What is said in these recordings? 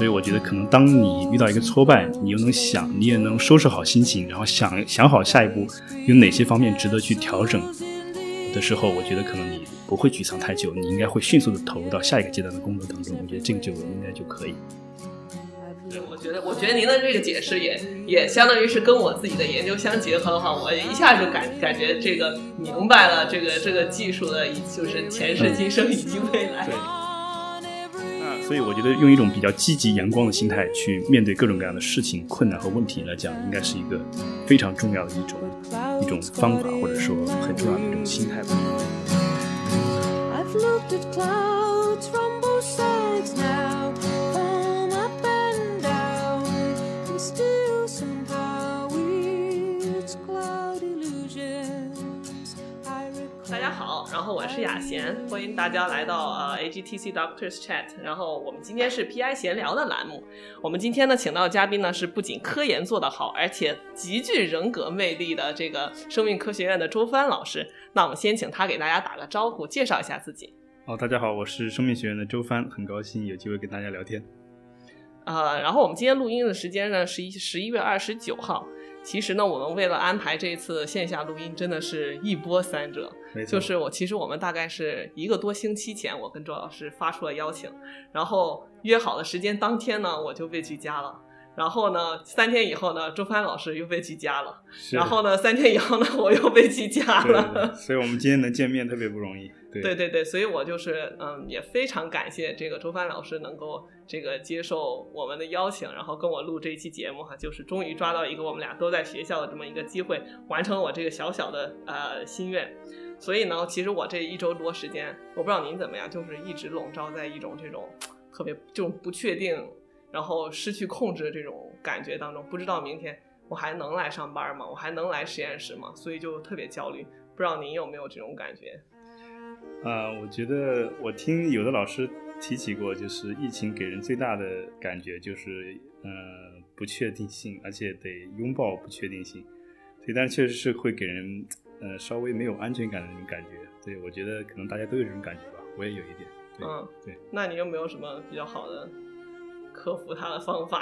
所以我觉得可能当你遇到一个挫败，你又能想，你也能收拾好心情，然后想想好下一步有哪些方面值得去调整的时候，我觉得可能你不会沮丧太久，你应该会迅速的投入到下一个阶段的工作当中。我觉得这个就应该就可以。对我觉得，我觉得您的这个解释也也相当于是跟我自己的研究相结合的话，我一下就感感觉这个明白了，这个这个技术的就是前世今生以及未来。对。所以我觉得用一种比较积极阳光的心态去面对各种各样的事情、困难和问题来讲，应该是一个非常重要的一种一种方法，或者说很重要的一种心态吧。然后我是雅贤，欢迎大家来到呃 AGTC Doctors Chat。然后我们今天是 PI 闲聊的栏目。我们今天呢，请到的嘉宾呢是不仅科研做得好，而且极具人格魅力的这个生命科学院的周帆老师。那我们先请他给大家打个招呼，介绍一下自己。哦，大家好，我是生命学院的周帆，很高兴有机会跟大家聊天。呃，然后我们今天录音的时间呢是一十一月二十九号。其实呢，我们为了安排这一次线下录音，真的是一波三折。就是我，其实我们大概是一个多星期前，我跟周老师发出了邀请，然后约好的时间当天呢，我就被拒加了。然后呢，三天以后呢，周帆老师又被拒加了。然后呢，三天以后呢，我又被拒加了。所以我们今天能见面特别不容易。对对对，所以我就是嗯，也非常感谢这个周帆老师能够这个接受我们的邀请，然后跟我录这一期节目哈，就是终于抓到一个我们俩都在学校的这么一个机会，完成我这个小小的呃心愿。所以呢，其实我这一周多时间，我不知道您怎么样，就是一直笼罩在一种这种特别就不确定，然后失去控制的这种感觉当中，不知道明天我还能来上班吗？我还能来实验室吗？所以就特别焦虑。不知道您有没有这种感觉？啊，我觉得我听有的老师提起过，就是疫情给人最大的感觉就是，嗯，不确定性，而且得拥抱不确定性。所以，但确实是会给人，呃，稍微没有安全感的那种感觉。对，我觉得可能大家都有这种感觉吧，我也有一点。嗯，对。那你有没有什么比较好的克服它的方法？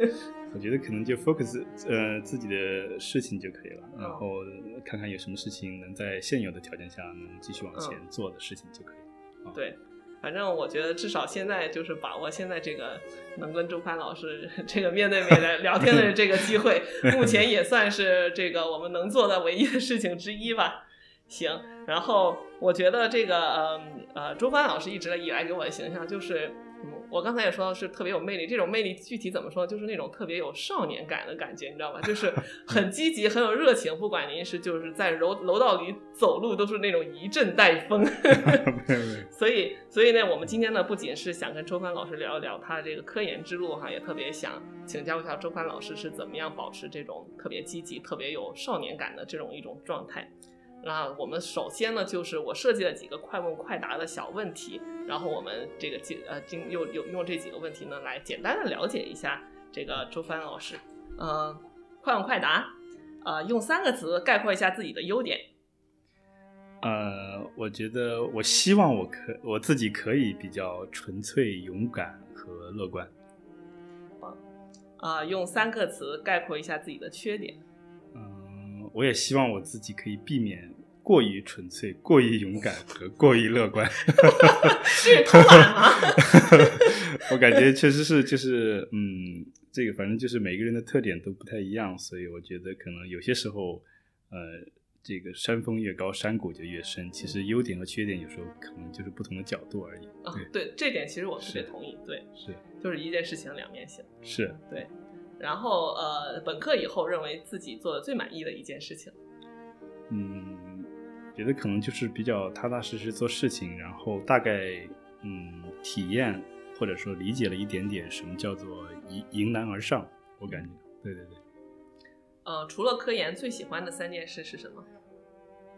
我觉得可能就 focus 呃自己的事情就可以了，然后看看有什么事情能在现有的条件下能继续往前做的事情就可以。对，反正我觉得至少现在就是把握现在这个能跟周帆老师 这个面对面的聊天的这个机会，目前也算是这个我们能做的唯一的事情之一吧。行，然后我觉得这个呃呃周帆老师一直以来给我的形象就是。我刚才也说到是特别有魅力，这种魅力具体怎么说？就是那种特别有少年感的感觉，你知道吧？就是 很积极，很有热情。不管您是就是在楼楼道里走路，都是那种一阵带风。所以，所以呢，我们今天呢，不仅是想跟周帆老师聊一聊他的这个科研之路哈，也特别想请教一下周帆老师是怎么样保持这种特别积极、特别有少年感的这种一种状态。那我们首先呢，就是我设计了几个快问快答的小问题，然后我们这个经呃经又有用这几个问题呢，来简单的了解一下这个周帆老师。呃，快问快答，呃，用三个词概括一下自己的优点。呃，我觉得我希望我可我自己可以比较纯粹、勇敢和乐观。啊，用三个词概括一下自己的缺点。我也希望我自己可以避免过于纯粹、过于勇敢和过于乐观。是偷懒吗？我感觉确实是，就是嗯，这个反正就是每个人的特点都不太一样，所以我觉得可能有些时候，呃，这个山峰越高，山谷就越深。其实优点和缺点有时候可能就是不同的角度而已。啊，对，这点其实我特别同意。对，是，就是一件事情两面性。是，对。然后呃，本科以后认为自己做的最满意的一件事情，嗯，觉得可能就是比较踏踏实实做事情，然后大概嗯体验或者说理解了一点点什么叫做迎迎难而上，我感觉，对对对。呃，除了科研，最喜欢的三件事是什么？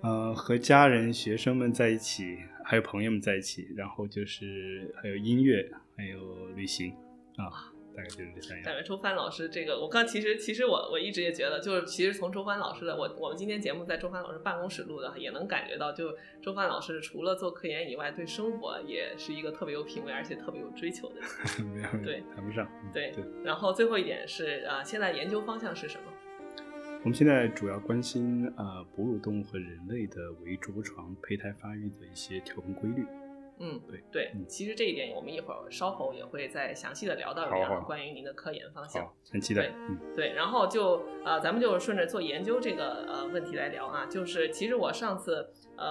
呃，和家人、学生们在一起，还有朋友们在一起，然后就是还有音乐，还有旅行啊。大概就是这三样。感觉周帆老师这个，我刚其实其实我我一直也觉得，就是其实从周帆老师的我我们今天节目在周帆老师办公室录的，也能感觉到，就周帆老师除了做科研以外，对生活也是一个特别有品味而且特别有追求的人。没有对谈不上。嗯对对，然后最后一点是啊、呃现在研究方向是什么？我们现在主要关心啊、呃哺乳动物和人类的围着床胚胎发育的一些调控规律。嗯，对对嗯，其实这一点我们一会儿稍后也会再详细的聊到一好聊关于您的科研方向。好，很期待对。嗯，对，然后就呃，咱们就顺着做研究这个呃问题来聊啊。就是其实我上次呃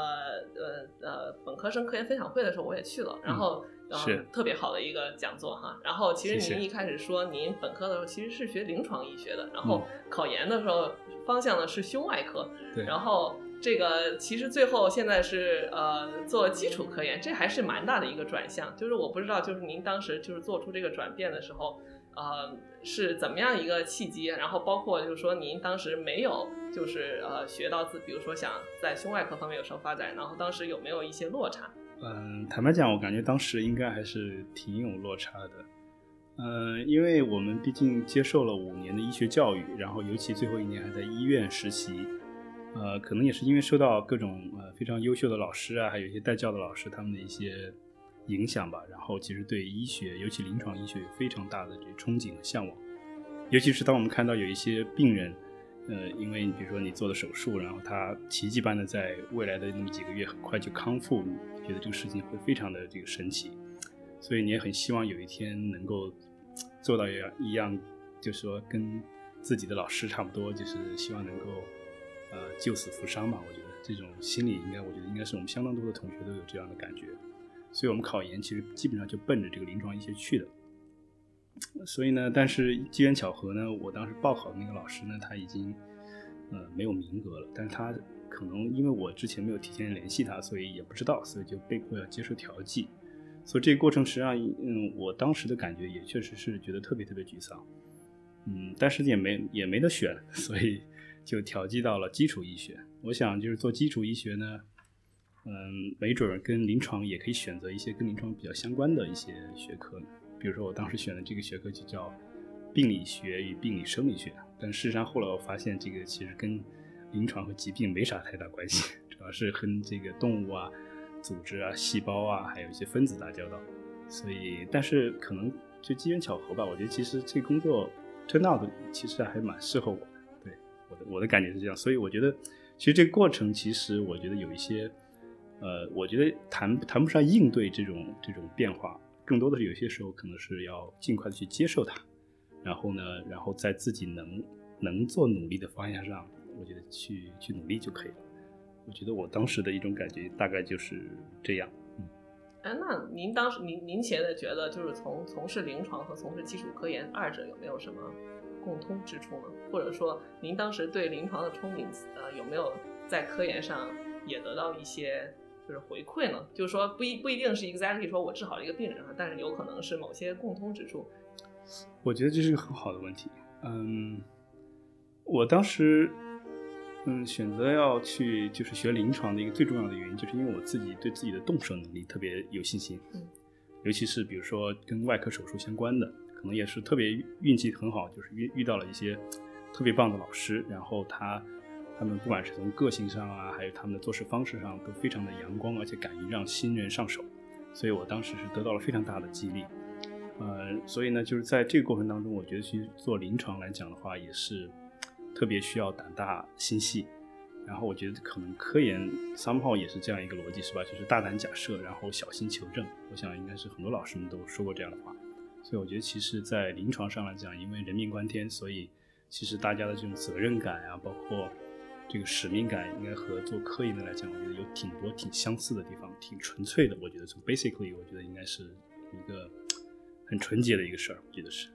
呃呃本科生科研分享会的时候我也去了，然后、是特别好的一个讲座哈。然后其实您一开始说您本科的时候其实是学临床医学的，然后嗯考研的时候方向呢是胸外科，对。然后这个其实最后现在是呃做基础科研，这还是蛮大的一个转向。就是我不知道，就是您当时就是做出这个转变的时候，呃是怎么样一个契机？然后包括就是说您当时没有就是呃学到自，比如说想在胸外科方面有什么发展，然后当时有没有一些落差？嗯，坦白讲，我感觉当时应该还是挺有落差的。嗯，因为我们毕竟接受了五年的医学教育，然后尤其最后一年还在医院实习，呃，可能也是因为受到各种呃非常优秀的老师啊，还有一些带教的老师他们的一些影响吧，然后其实对医学，尤其临床医学有非常大的这憧憬和向往。尤其是当我们看到有一些病人，呃，因为你比如说你做的手术，然后他奇迹般的在未来的那么几个月很快就康复，你觉得这个事情会非常的这个神奇，所以你也很希望有一天能够做到一样一样，就是说跟自己的老师差不多，就是希望能够呃救死扶伤嘛。我觉得这种心理应该，我觉得应该是我们相当多的同学都有这样的感觉，所以我们考研其实基本上就奔着这个临床医学去的。所以呢，但是机缘巧合呢，我当时报考的那个老师呢，他已经呃没有名额了，但是他可能因为我之前没有提前联系他，所以也不知道，所以就被迫要接受调剂。所以这个过程实际上，嗯，我当时的感觉也确实是觉得特别特别沮丧，嗯，但是也没也没得选，所以就调剂到了基础医学。我想就是做基础医学呢，嗯，没准儿跟临床也可以选择一些跟临床比较相关的一些学科，比如说我当时选的这个学科就叫病理学与病理生理学，但事实上后来我发现这个其实跟临床和疾病没啥太大关系，主要是跟这个动物啊、组织啊、细胞啊，还有一些分子打交道。所以，但是可能就机缘巧合吧，我觉得其实这工作 turn out 其实还蛮适合我的。我的我的感觉是这样，所以我觉得其实这个过程其实我觉得有一些，呃，我觉得谈谈不上应对这种这种变化，更多的是有些时候可能是要尽快的去接受它，然后呢，然后在自己能能做努力的方向上，我觉得去去努力就可以了。我觉得我当时的一种感觉大概就是这样。哎，那您当时您您现在觉得就是从从事临床和从事基础科研二者有没有什么共通之处呢？或者说您当时对临床的憧憬，呃，有没有在科研上也得到一些就是回馈呢？就是说不一不一定是 exactly 说我治好了一个病人啊，但是有可能是某些共通之处。我觉得这是个很好的问题。嗯，我当时嗯选择要去就是学临床的一个最重要的原因，就是因为我自己对自己的动手能力特别有信心。嗯，尤其是比如说跟外科手术相关的，可能也是特别运气很好，就是遇遇到了一些特别棒的老师，然后他他们不管是从个性上啊，还有他们的做事方式上，都非常的阳光，而且敢于让新人上手，所以我当时是得到了非常大的激励。呃，所以呢，就是在这个过程当中，我觉得去做临床来讲的话，也是特别需要胆大心细。然后我觉得可能科研 somehow 也是这样一个逻辑，是吧？就是大胆假设，然后小心求证。我想应该是很多老师们都说过这样的话。所以我觉得，其实，在临床上来讲，因为人命关天，所以其实大家的这种责任感啊，包括这个使命感，应该和做科研的来讲，我觉得有挺多挺相似的地方，挺纯粹的。我觉得从 basically，我觉得应该是一个很纯洁的一个事儿，我觉得是。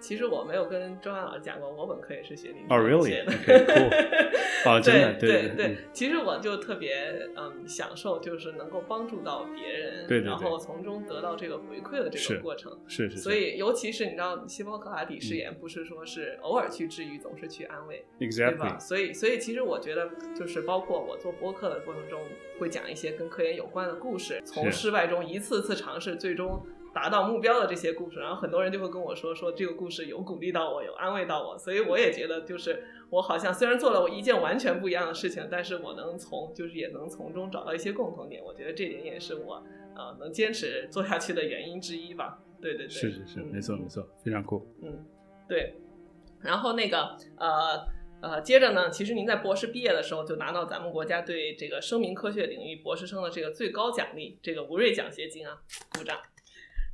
其实我没有跟周安老师讲过，我本科也是学临哦床，really？学的。Okay, cool. 哦，真的，对对对，其实我就特别嗯享受，就是能够帮助到别人，对对对然后从中得到这个回馈的这个过程。是是是。所以，尤其是你知道，细胞克拉底誓言不是说是偶尔去治愈，总是去安慰，对吧所以，所以其实我觉得，就是包括我做播客的过程中，会讲一些跟科研有关的故事，从失败中一次次尝试，最终达到目标的这些故事，然后很多人就会跟我说，说这个故事有鼓励到我，有安慰到我，所以我也觉得，就是我好像虽然做了我一件完全不一样的事情，但是我能从就是也能从中找到一些共同点，我觉得这点也是我呃能坚持做下去的原因之一吧。对对对，是是是，没错没错，非常酷。嗯，对。然后那个呃呃，接着呢，其实您在博士毕业的时候就拿到咱们国家对这个生命科学领域博士生的这个最高奖励，这个吴瑞奖学金啊，鼓掌。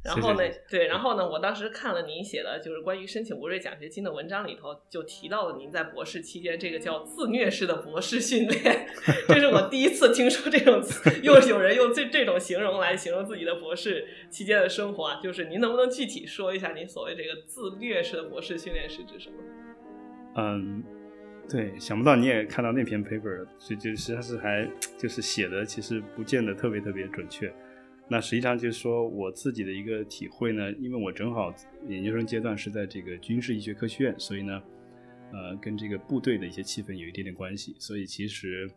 然后呢，对，然后呢，我当时看了您写的，就是关于申请吴瑞奖学金的文章里头，就提到了您在博士期间这个叫自虐式的博士训练，这是我第一次听说这种词，又有人用这这种形容来形容自己的博士期间的生活啊，就是您能不能具体说一下您所谓这个自虐式的博士训练是指什么？嗯，对，想不到你也看到那篇 paper，就就实际上是还就是写的其实不见得特别特别准确。那实际上就是说我自己的一个体会呢，因为我正好研究生阶段是在这个军事医学科学院，所以呢，呃，跟这个部队的一些气氛有一点点关系。所以其实，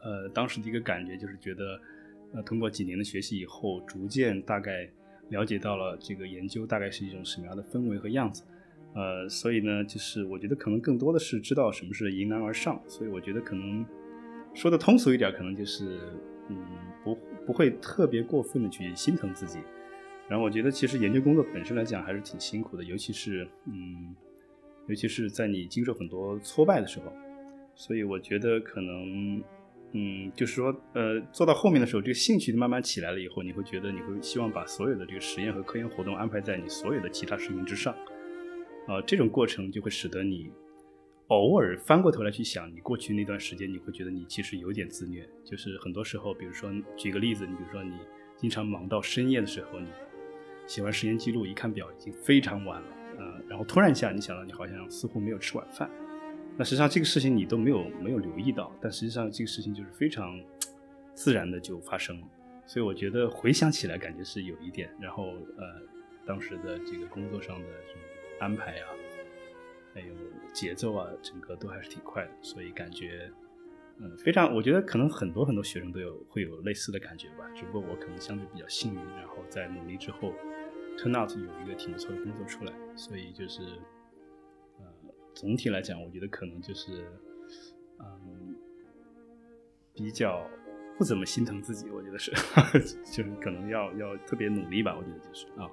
呃，当时的一个感觉就是觉得，呃，通过几年的学习以后，逐渐大概了解到了这个研究大概是一种什么样的氛围和样子。呃，所以呢，就是我觉得可能更多的是知道什么是迎难而上。所以我觉得可能说的通俗一点，可能就是。嗯，不不会特别过分的去心疼自己，然后我觉得其实研究工作本身来讲还是挺辛苦的，尤其是嗯，尤其是在你经受很多挫败的时候，所以我觉得可能嗯，就是说呃，做到后面的时候，这个兴趣慢慢起来了以后，你会觉得你会希望把所有的这个实验和科研活动安排在你所有的其他事情之上，啊，这种过程就会使得你。偶尔翻过头来去想，你过去那段时间，你会觉得你其实有点自虐。就是很多时候，比如说举个例子，你比如说你经常忙到深夜的时候，你写完实验记录，一看表已经非常晚了，嗯，然后突然一下你想到你好像似乎没有吃晚饭，那实际上这个事情你都没有没有留意到，但实际上这个事情就是非常自然的就发生了。所以我觉得回想起来感觉是有一点，然后呃，当时的这个工作上的这种安排啊。还有节奏啊，整个都还是挺快的，所以感觉，嗯，非常，我觉得可能很多很多学生都有会有类似的感觉吧。只不过我可能相对比较幸运，然后在努力之后，turn out 有一个挺不错的工作出来，所以就是，呃，总体来讲，我觉得可能就是，嗯，比较不怎么心疼自己，我觉得是，就是可能要要特别努力吧，我觉得就是啊。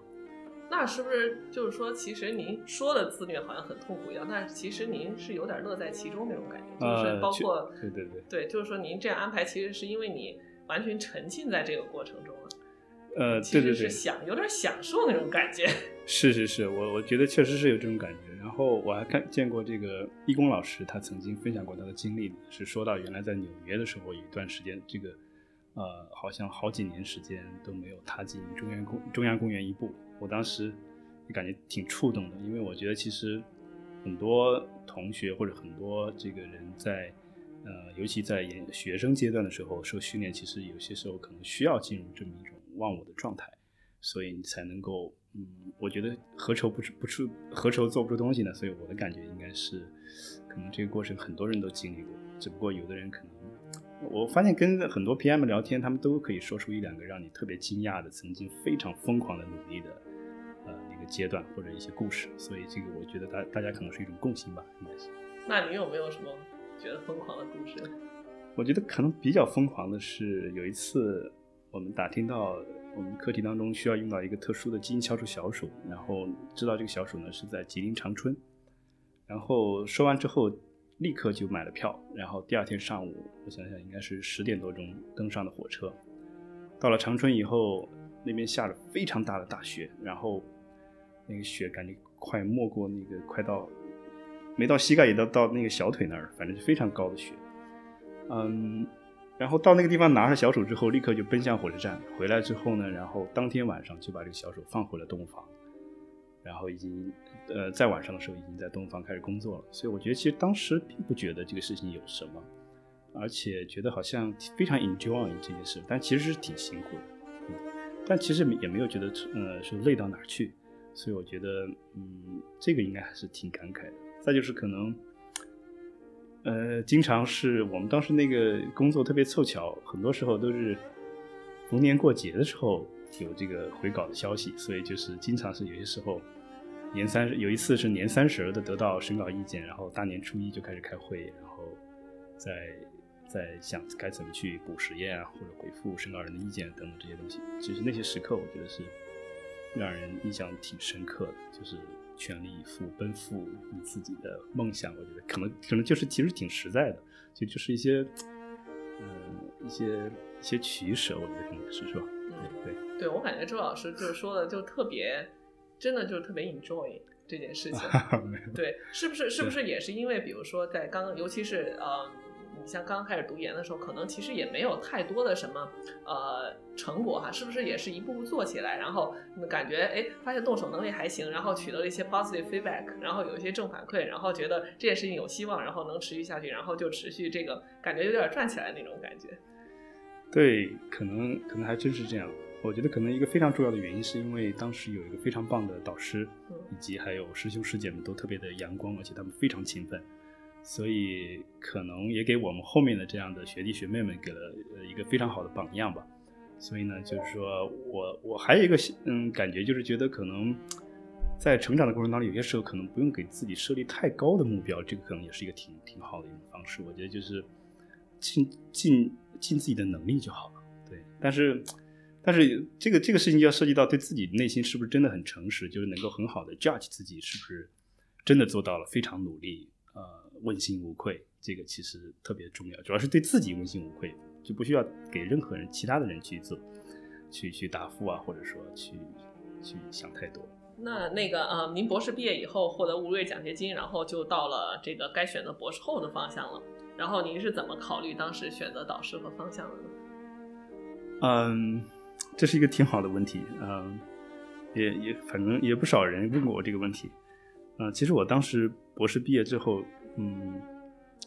那是不是就是说，其实您说的自虐好像很痛苦一样，但是其实您是有点乐在其中那种感觉，就是包括对对对对，就是说您这样安排，其实是因为你完全沉浸在这个过程中了，呃，对对对，享有点享受那种感觉。是是是，我我觉得确实是有这种感觉。然后我还看见过这个义工老师，他曾经分享过他的经历，是说到原来在纽约的时候，有一段时间，这个呃，好像好几年时间都没有踏进中央公中央公园一步。我当时也感觉挺触动的，因为我觉得其实很多同学或者很多这个人在呃，尤其在研学生阶段的时候受训练，其实有些时候可能需要进入这么一种忘我的状态，所以你才能够嗯，我觉得何愁不不出何愁做不出东西呢？所以我的感觉应该是，可能这个过程很多人都经历过，只不过有的人可能，我发现跟很多 PM 聊天，他们都可以说出一两个让你特别惊讶的，曾经非常疯狂的努力的。阶段或者一些故事，所以这个我觉得大大家可能是一种共性吧，应该是。那你有没有什么觉得疯狂的故事？我觉得可能比较疯狂的是有一次我们打听到我们课题当中需要用到一个特殊的基因敲除小鼠，然后知道这个小鼠呢是在吉林长春，然后说完之后立刻就买了票，然后第二天上午我想想应该是十点多钟登上的火车，到了长春以后那边下了非常大的大雪，然后。那个雪感觉快没过那个，快到没到膝盖也到到那个小腿那儿，反正是非常高的雪。嗯，然后到那个地方拿着小手之后，立刻就奔向火车站。回来之后呢，然后当天晚上就把这个小手放回了洞房，然后已经呃在晚上的时候已经在洞房开始工作了。所以我觉得其实当时并不觉得这个事情有什么，而且觉得好像非常 enjoy 这件事，但其实是挺辛苦的。嗯，但其实也没有觉得呃是累到哪儿去。所以我觉得，嗯，这个应该还是挺感慨的。再就是可能，呃，经常是我们当时那个工作特别凑巧，很多时候都是逢年过节的时候有这个回稿的消息，所以就是经常是有些时候年三十有一次是年三十的得到审稿意见，然后大年初一就开始开会，然后再再想该怎么去补实验啊，或者回复审稿人的意见等等这些东西。其实那些时刻，我觉得是让人印象挺深刻的，就是全力以赴奔赴你自己的梦想。我觉得可能可能就是其实挺实在的，就就是一些嗯一些一些取舍，我觉得可能是是吧？对对，对我感觉周老师就是说的就特别，真的就是特别 enjoy 这件事情。对，是不是是不是也是因为比如说在刚刚，尤其是呃。你像刚刚开始读研的时候，可能其实也没有太多的什么呃成果哈，是不是也是一步步做起来，然后感觉哎发现动手能力还行，然后取得了一些 positive feedback，然后有一些正反馈，然后觉得这件事情有希望，然后能持续下去，然后就持续这个感觉有点转起来那种感觉。对，可能可能还真是这样。我觉得可能一个非常重要的原因是因为当时有一个非常棒的导师，以及还有师兄师姐们都特别的阳光，而且他们非常勤奋。所以可能也给我们后面的这样的学弟学妹们给了呃一个非常好的榜样吧。所以呢，就是说我我还有一个嗯感觉，就是觉得可能在成长的过程当中，有些时候可能不用给自己设立太高的目标，这个可能也是一个挺挺好的一种方式。我觉得就是尽尽尽自己的能力就好了。对，但是但是这个这个事情就要涉及到对自己内心是不是真的很诚实，就是能够很好的 judge 自己是不是真的做到了非常努力。问心无愧，这个其实特别重要，主要是对自己问心无愧，就不需要给任何人、其他的人去做、去去答复啊，或者说去去想太多。那那个呃，您博士毕业以后获得吴瑞奖学金，然后就到了这个该选择博士后的方向了。然后您是怎么考虑当时选择导师和方向的呢？嗯，这是一个挺好的问题。嗯，也也反正也不少人问过我这个问题。嗯，其实我当时博士毕业之后。嗯，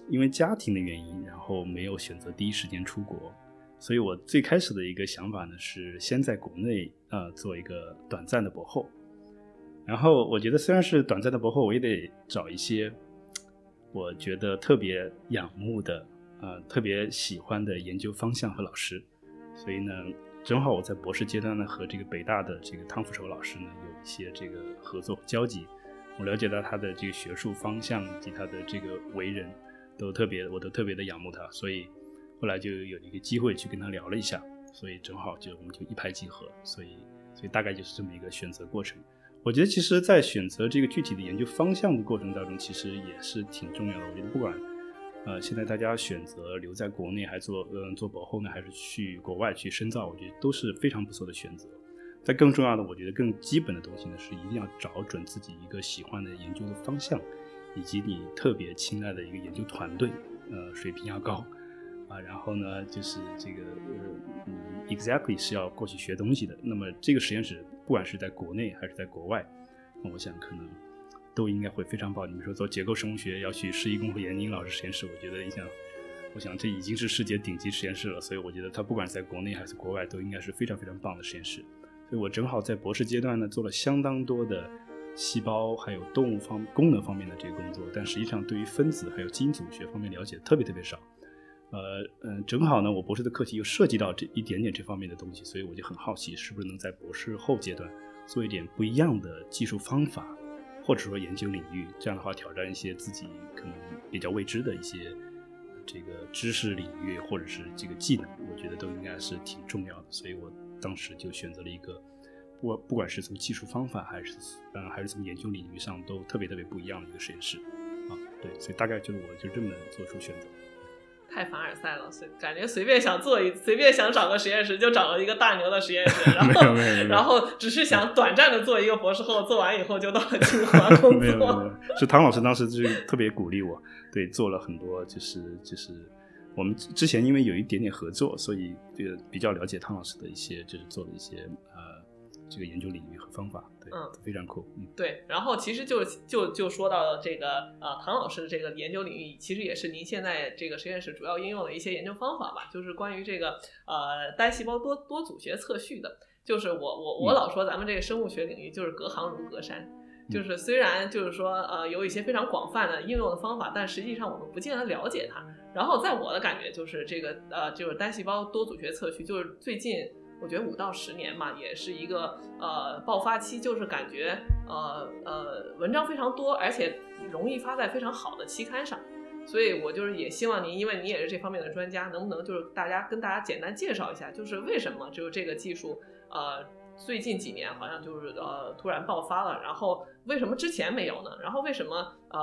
因为家庭的原因，然后没有选择第一时间出国，所以我最开始的一个想法呢是先在国内呃做一个短暂的博后，然后我觉得虽然是短暂的博后，我也得找一些我觉得特别仰慕的呃特别喜欢的研究方向和老师，所以呢，正好我在博士阶段呢和这个北大的这个汤福寿老师呢有一些这个合作交集。我了解到他的这个学术方向以及他的这个为人，都特别，我都特别的仰慕他，所以后来就有一个机会去跟他聊了一下，所以正好就我们就一拍即合，所以所以大概就是这么一个选择过程。我觉得其实，在选择这个具体的研究方向的过程当中，其实也是挺重要的。我觉得不管呃现在大家选择留在国内还做嗯做博后呢，还是去国外去深造，我觉得都是非常不错的选择。但更重要的，我觉得更基本的东西呢，是一定要找准自己一个喜欢的研究的方向，以及你特别青睐的一个研究团队，呃，水平要高，啊，然后呢，就是这个呃，你 exactly 是要过去学东西的。那么这个实验室，不管是在国内还是在国外，那我想可能都应该会非常棒。你比如说做结构生物学，要去施一公和严宁老师实验室，我觉得你想，我想这已经是世界顶级实验室了。所以我觉得它不管在国内还是国外，都应该是非常非常棒的实验室。所以我正好在博士阶段呢，做了相当多的细胞还有动物方功能方面的这个工作，但实际上对于分子还有基因组学方面了解特别特别少。呃嗯，正好呢，我博士的课题又涉及到这一点点这方面的东西，所以我就很好奇，是不是能在博士后阶段做一点不一样的技术方法，或者说研究领域，这样的话挑战一些自己可能比较未知的一些这个知识领域或者是这个技能，我觉得都应该是挺重要的，所以我。当时就选择了一个，不不管是从技术方法还是嗯还是从研究领域上都特别特别不一样的一个实验室啊，对，所以大概就是我就这么做出选择。太凡尔赛了，随感觉随便想做一随便想找个实验室就找了一个大牛的实验室，然后 然后只是想短暂的做一个博士后，做完以后就到了清华工作。没有没有，是唐老师当时就特别鼓励我，对，做了很多就是就是。我们之前因为有一点点合作，所以这个比较了解汤老师的一些，就是做的一些呃这个研究领域和方法，对，嗯，非常酷，嗯，对。然后其实就就就说到这个呃唐老师的这个研究领域，其实也是您现在这个实验室主要应用的一些研究方法吧，就是关于这个呃单细胞多多组学测序的。就是我我我老说咱们这个生物学领域就是隔行如隔山。就是虽然就是说呃有一些非常广泛的应用的方法，但实际上我们不见得了解它。然后在我的感觉就是这个呃就是单细胞多组学测序，就是最近我觉得五到十年嘛，也是一个呃爆发期，就是感觉呃呃文章非常多，而且容易发在非常好的期刊上。所以我就是也希望您，因为你也是这方面的专家，能不能就是大家跟大家简单介绍一下，就是为什么就是这个技术呃最近几年好像就是呃突然爆发了，然后为什么之前没有呢？然后为什么呃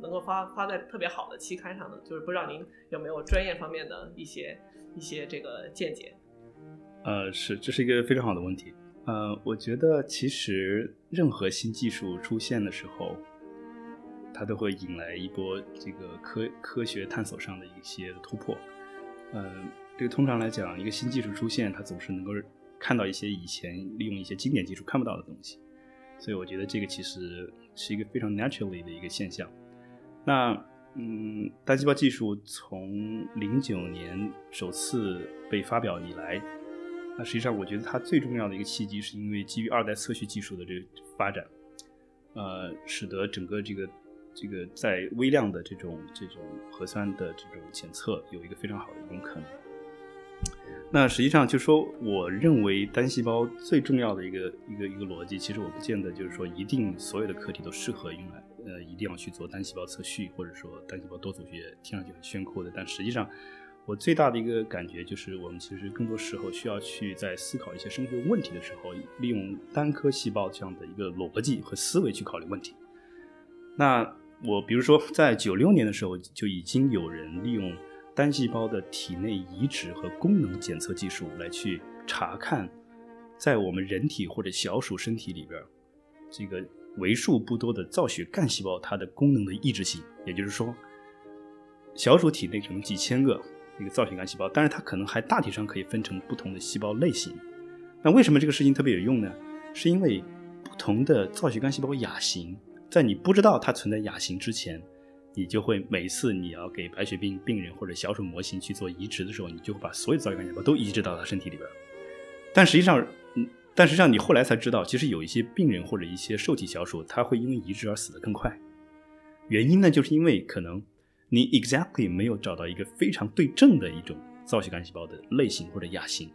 能够发发在特别好的期刊上呢？就是不知道您有没有专业方面的一些一些这个见解。呃，是，这是一个非常好的问题。呃，我觉得其实任何新技术出现的时候，它都会引来一波这个科科学探索上的一些突破。呃，这个通常来讲，一个新技术出现，它总是能够看到一些以前利用一些经典技术看不到的东西。所以我觉得这个其实是一个非常 naturally 的一个现象。那嗯，单细胞技术从零九年首次被发表以来。那实际上，我觉得它最重要的一个契机，是因为基于二代测序技术的这个发展，呃，使得整个这个这个在微量的这种这种核酸的这种检测有一个非常好的一种可能。那实际上就说，我认为单细胞最重要的一个一个一个逻辑，其实我不见得就是说一定所有的课题都适合用来呃一定要去做单细胞测序，或者说单细胞多组学听上去很炫酷的，但实际上。我最大的一个感觉就是，我们其实更多时候需要去在思考一些生学问题的时候，利用单颗细胞这样的一个逻辑和思维去考虑问题。那我比如说，在九六年的时候，就已经有人利用单细胞的体内移植和功能检测技术来去查看，在我们人体或者小鼠身体里边，这个为数不多的造血干细胞它的功能的抑制性。也就是说，小鼠体内可能几千个。一个造血干细胞，但是它可能还大体上可以分成不同的细胞类型。那为什么这个事情特别有用呢？是因为不同的造血干细胞亚型，在你不知道它存在亚型之前，你就会每次你要给白血病病人或者小鼠模型去做移植的时候，你就会把所有造血干细胞都移植到他身体里边。但实际上，但实际上你后来才知道，其实有一些病人或者一些受体小鼠，它会因为移植而死得更快。原因呢，就是因为可能。你 exactly 没有找到一个非常对症的一种造血干细胞的类型或者亚型，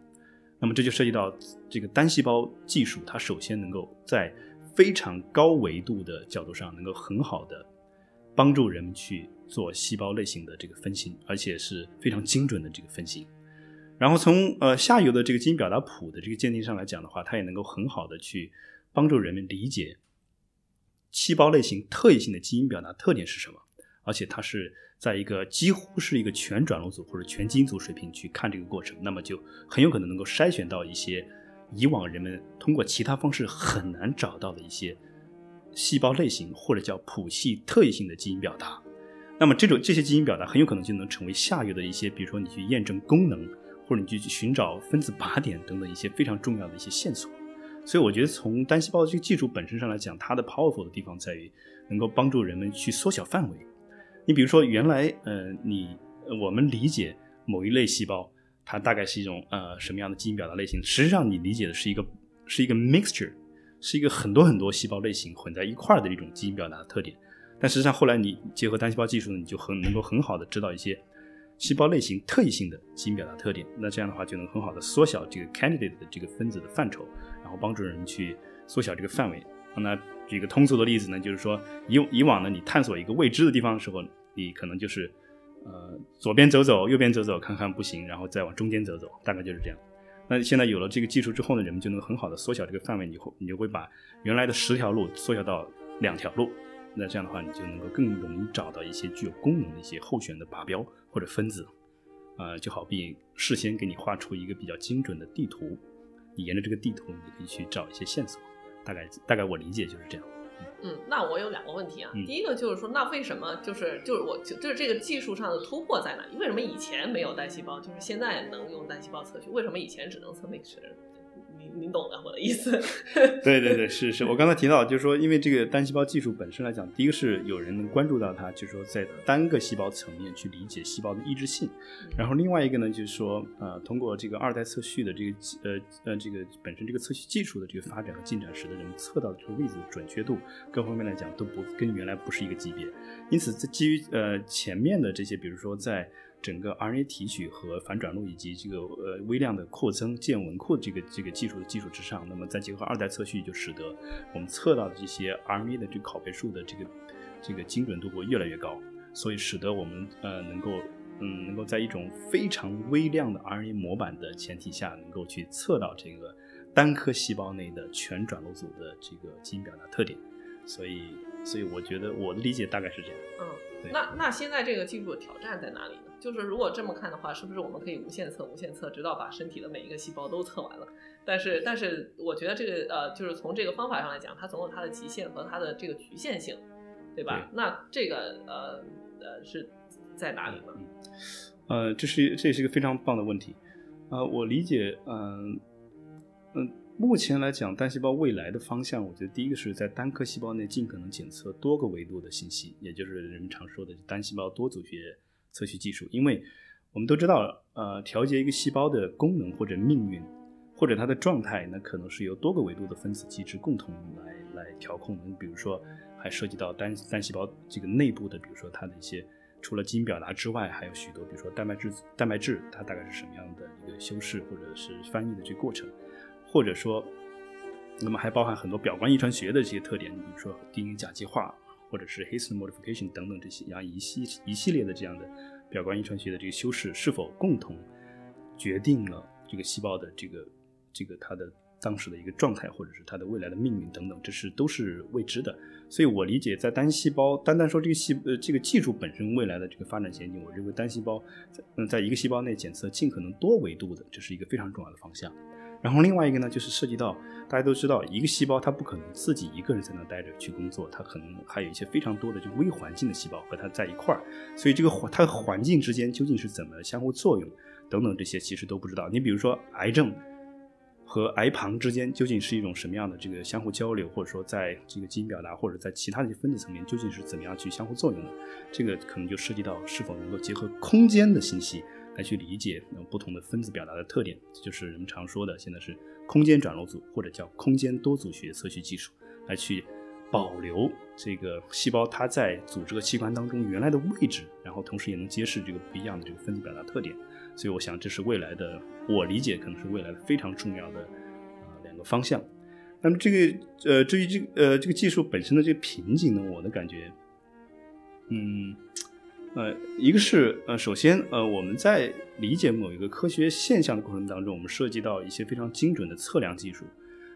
那么这就涉及到这个单细胞技术，它首先能够在非常高维度的角度上，能够很好的帮助人们去做细胞类型的这个分析，而且是非常精准的这个分析。然后从呃下游的这个基因表达谱的这个鉴定上来讲的话，它也能够很好的去帮助人们理解细胞类型特异性的基因表达特点是什么。而且它是在一个几乎是一个全转录组或者全基因组水平去看这个过程，那么就很有可能能够筛选到一些以往人们通过其他方式很难找到的一些细胞类型或者叫谱系特异性的基因表达。那么这种这些基因表达很有可能就能成为下游的一些，比如说你去验证功能，或者你去寻找分子靶点等等一些非常重要的一些线索。所以我觉得从单细胞这个技术本身上来讲，它的 powerful 的地方在于能够帮助人们去缩小范围。你比如说，原来呃，你我们理解某一类细胞，它大概是一种呃什么样的基因表达类型？实际上，你理解的是一个是一个 mixture，是一个很多很多细胞类型混在一块儿的一种基因表达的特点。但实际上，后来你结合单细胞技术呢，你就很能够很好的知道一些细胞类型特异性的基因表达特点。那这样的话，就能很好的缩小这个 candidate 的这个分子的范畴，然后帮助人去缩小这个范围。那举个通俗的例子呢，就是说以以往呢，你探索一个未知的地方的时候，你可能就是，呃，左边走走，右边走走，看看不行，然后再往中间走走，大概就是这样。那现在有了这个技术之后呢，人们就能很好的缩小这个范围，你会你就会把原来的十条路缩小到两条路。那这样的话，你就能够更容易找到一些具有功能的一些候选的靶标或者分子。呃，就好比事先给你画出一个比较精准的地图，你沿着这个地图，你可以去找一些线索。大概大概我理解就是这样。嗯，那我有两个问题啊。第一个就是说，那为什么就是就是我就就是这个技术上的突破在哪？为什么以前没有单细胞，就是现在能用单细胞测序？为什么以前只能测 mix？您您懂的我的意思。对对对，是是，我刚才提到，就是说，因为这个单细胞技术本身来讲，第一个是有人能关注到它，就是说在单个细胞层面去理解细胞的抑制性，然后另外一个呢，就是说，呃，通过这个二代测序的这个呃呃这个本身这个测序技术的这个发展和进展，使得人们测到的这个位置的准确度各方面来讲都不跟原来不是一个级别，因此在基于呃前面的这些，比如说在整个 RNA 提取和反转录以及这个呃微量的扩增建文库这个这个技术的基础之上，那么再结合二代测序，就使得我们测到的这些 RNA 的这个拷贝数的这个这个精准度会越来越高，所以使得我们呃能够嗯能够在一种非常微量的 RNA 模板的前提下，能够去测到这个单颗细胞内的全转录组的这个基因表达特点，所以所以我觉得我的理解大概是这样。嗯，对那那现在这个技术的挑战在哪里呢？就是如果这么看的话，是不是我们可以无限测、无限测，直到把身体的每一个细胞都测完了？但是，但是我觉得这个呃，就是从这个方法上来讲，它总有它的极限和它的这个局限性，对吧？那这个呃呃是在哪里呢？嗯，呃，这是这也是一个非常棒的问题。呃，我理解，嗯、嗯、目前来讲，单细胞未来的方向，我觉得第一个是在单颗细胞内尽可能检测多个维度的信息，也就是人们常说的单细胞多组学测序技术。因为我们都知道，呃，调节一个细胞的功能或者命运，或者它的状态，那可能是由多个维度的分子机制共同来来调控的。比如说，还涉及到单单细胞这个内部的，比如说它的一些。除了基因表达之外，还有许多，比如说蛋白质，蛋白质它大概是什么样的一个修饰或者是翻译的这个过程，或者说，那么还包含很多表观遗传学的这些特点，比如说 DNA 甲基化，或者是 histone modification 等等这些，样一系一系列的这样的表观遗传学的这个修饰，是否共同决定了这个细胞的这个这个它的当时的一个状态，或者是它的未来的命运等等，这是都是未知的。所以我理解，在单细胞单单说这个细呃这个技术本身未来的这个发展前景，我认为单细胞在在一个细胞内检测尽可能多维度的，这是一个非常重要的方向。然后另外一个呢，就是涉及到大家都知道，一个细胞它不可能自己一个人在那待着去工作，它可能还有一些非常多的就微环境的细胞和它在一块儿，所以这个环它环境之间究竟是怎么相互作用等等这些其实都不知道。你比如说癌症。和癌旁之间究竟是一种什么样的这个相互交流，或者说在这个基因表达或者在其他的一些分子层面究竟是怎么样去相互作用的？这个可能就涉及到是否能够结合空间的信息来去理解不同的分子表达的特点，这就是人们常说的现在是空间转录组或者叫空间多组学测序技术，来去保留这个细胞它在组织和器官当中原来的位置，然后同时也能揭示这个不一样的这个分子表达特点。所以我想，这是未来的，我理解可能是未来的非常重要的呃两个方向。那么这个呃，至于这个呃这个技术本身的这个瓶颈呢，我的感觉，嗯呃，一个是呃，首先呃，我们在理解某一个科学现象的过程当中，我们涉及到一些非常精准的测量技术。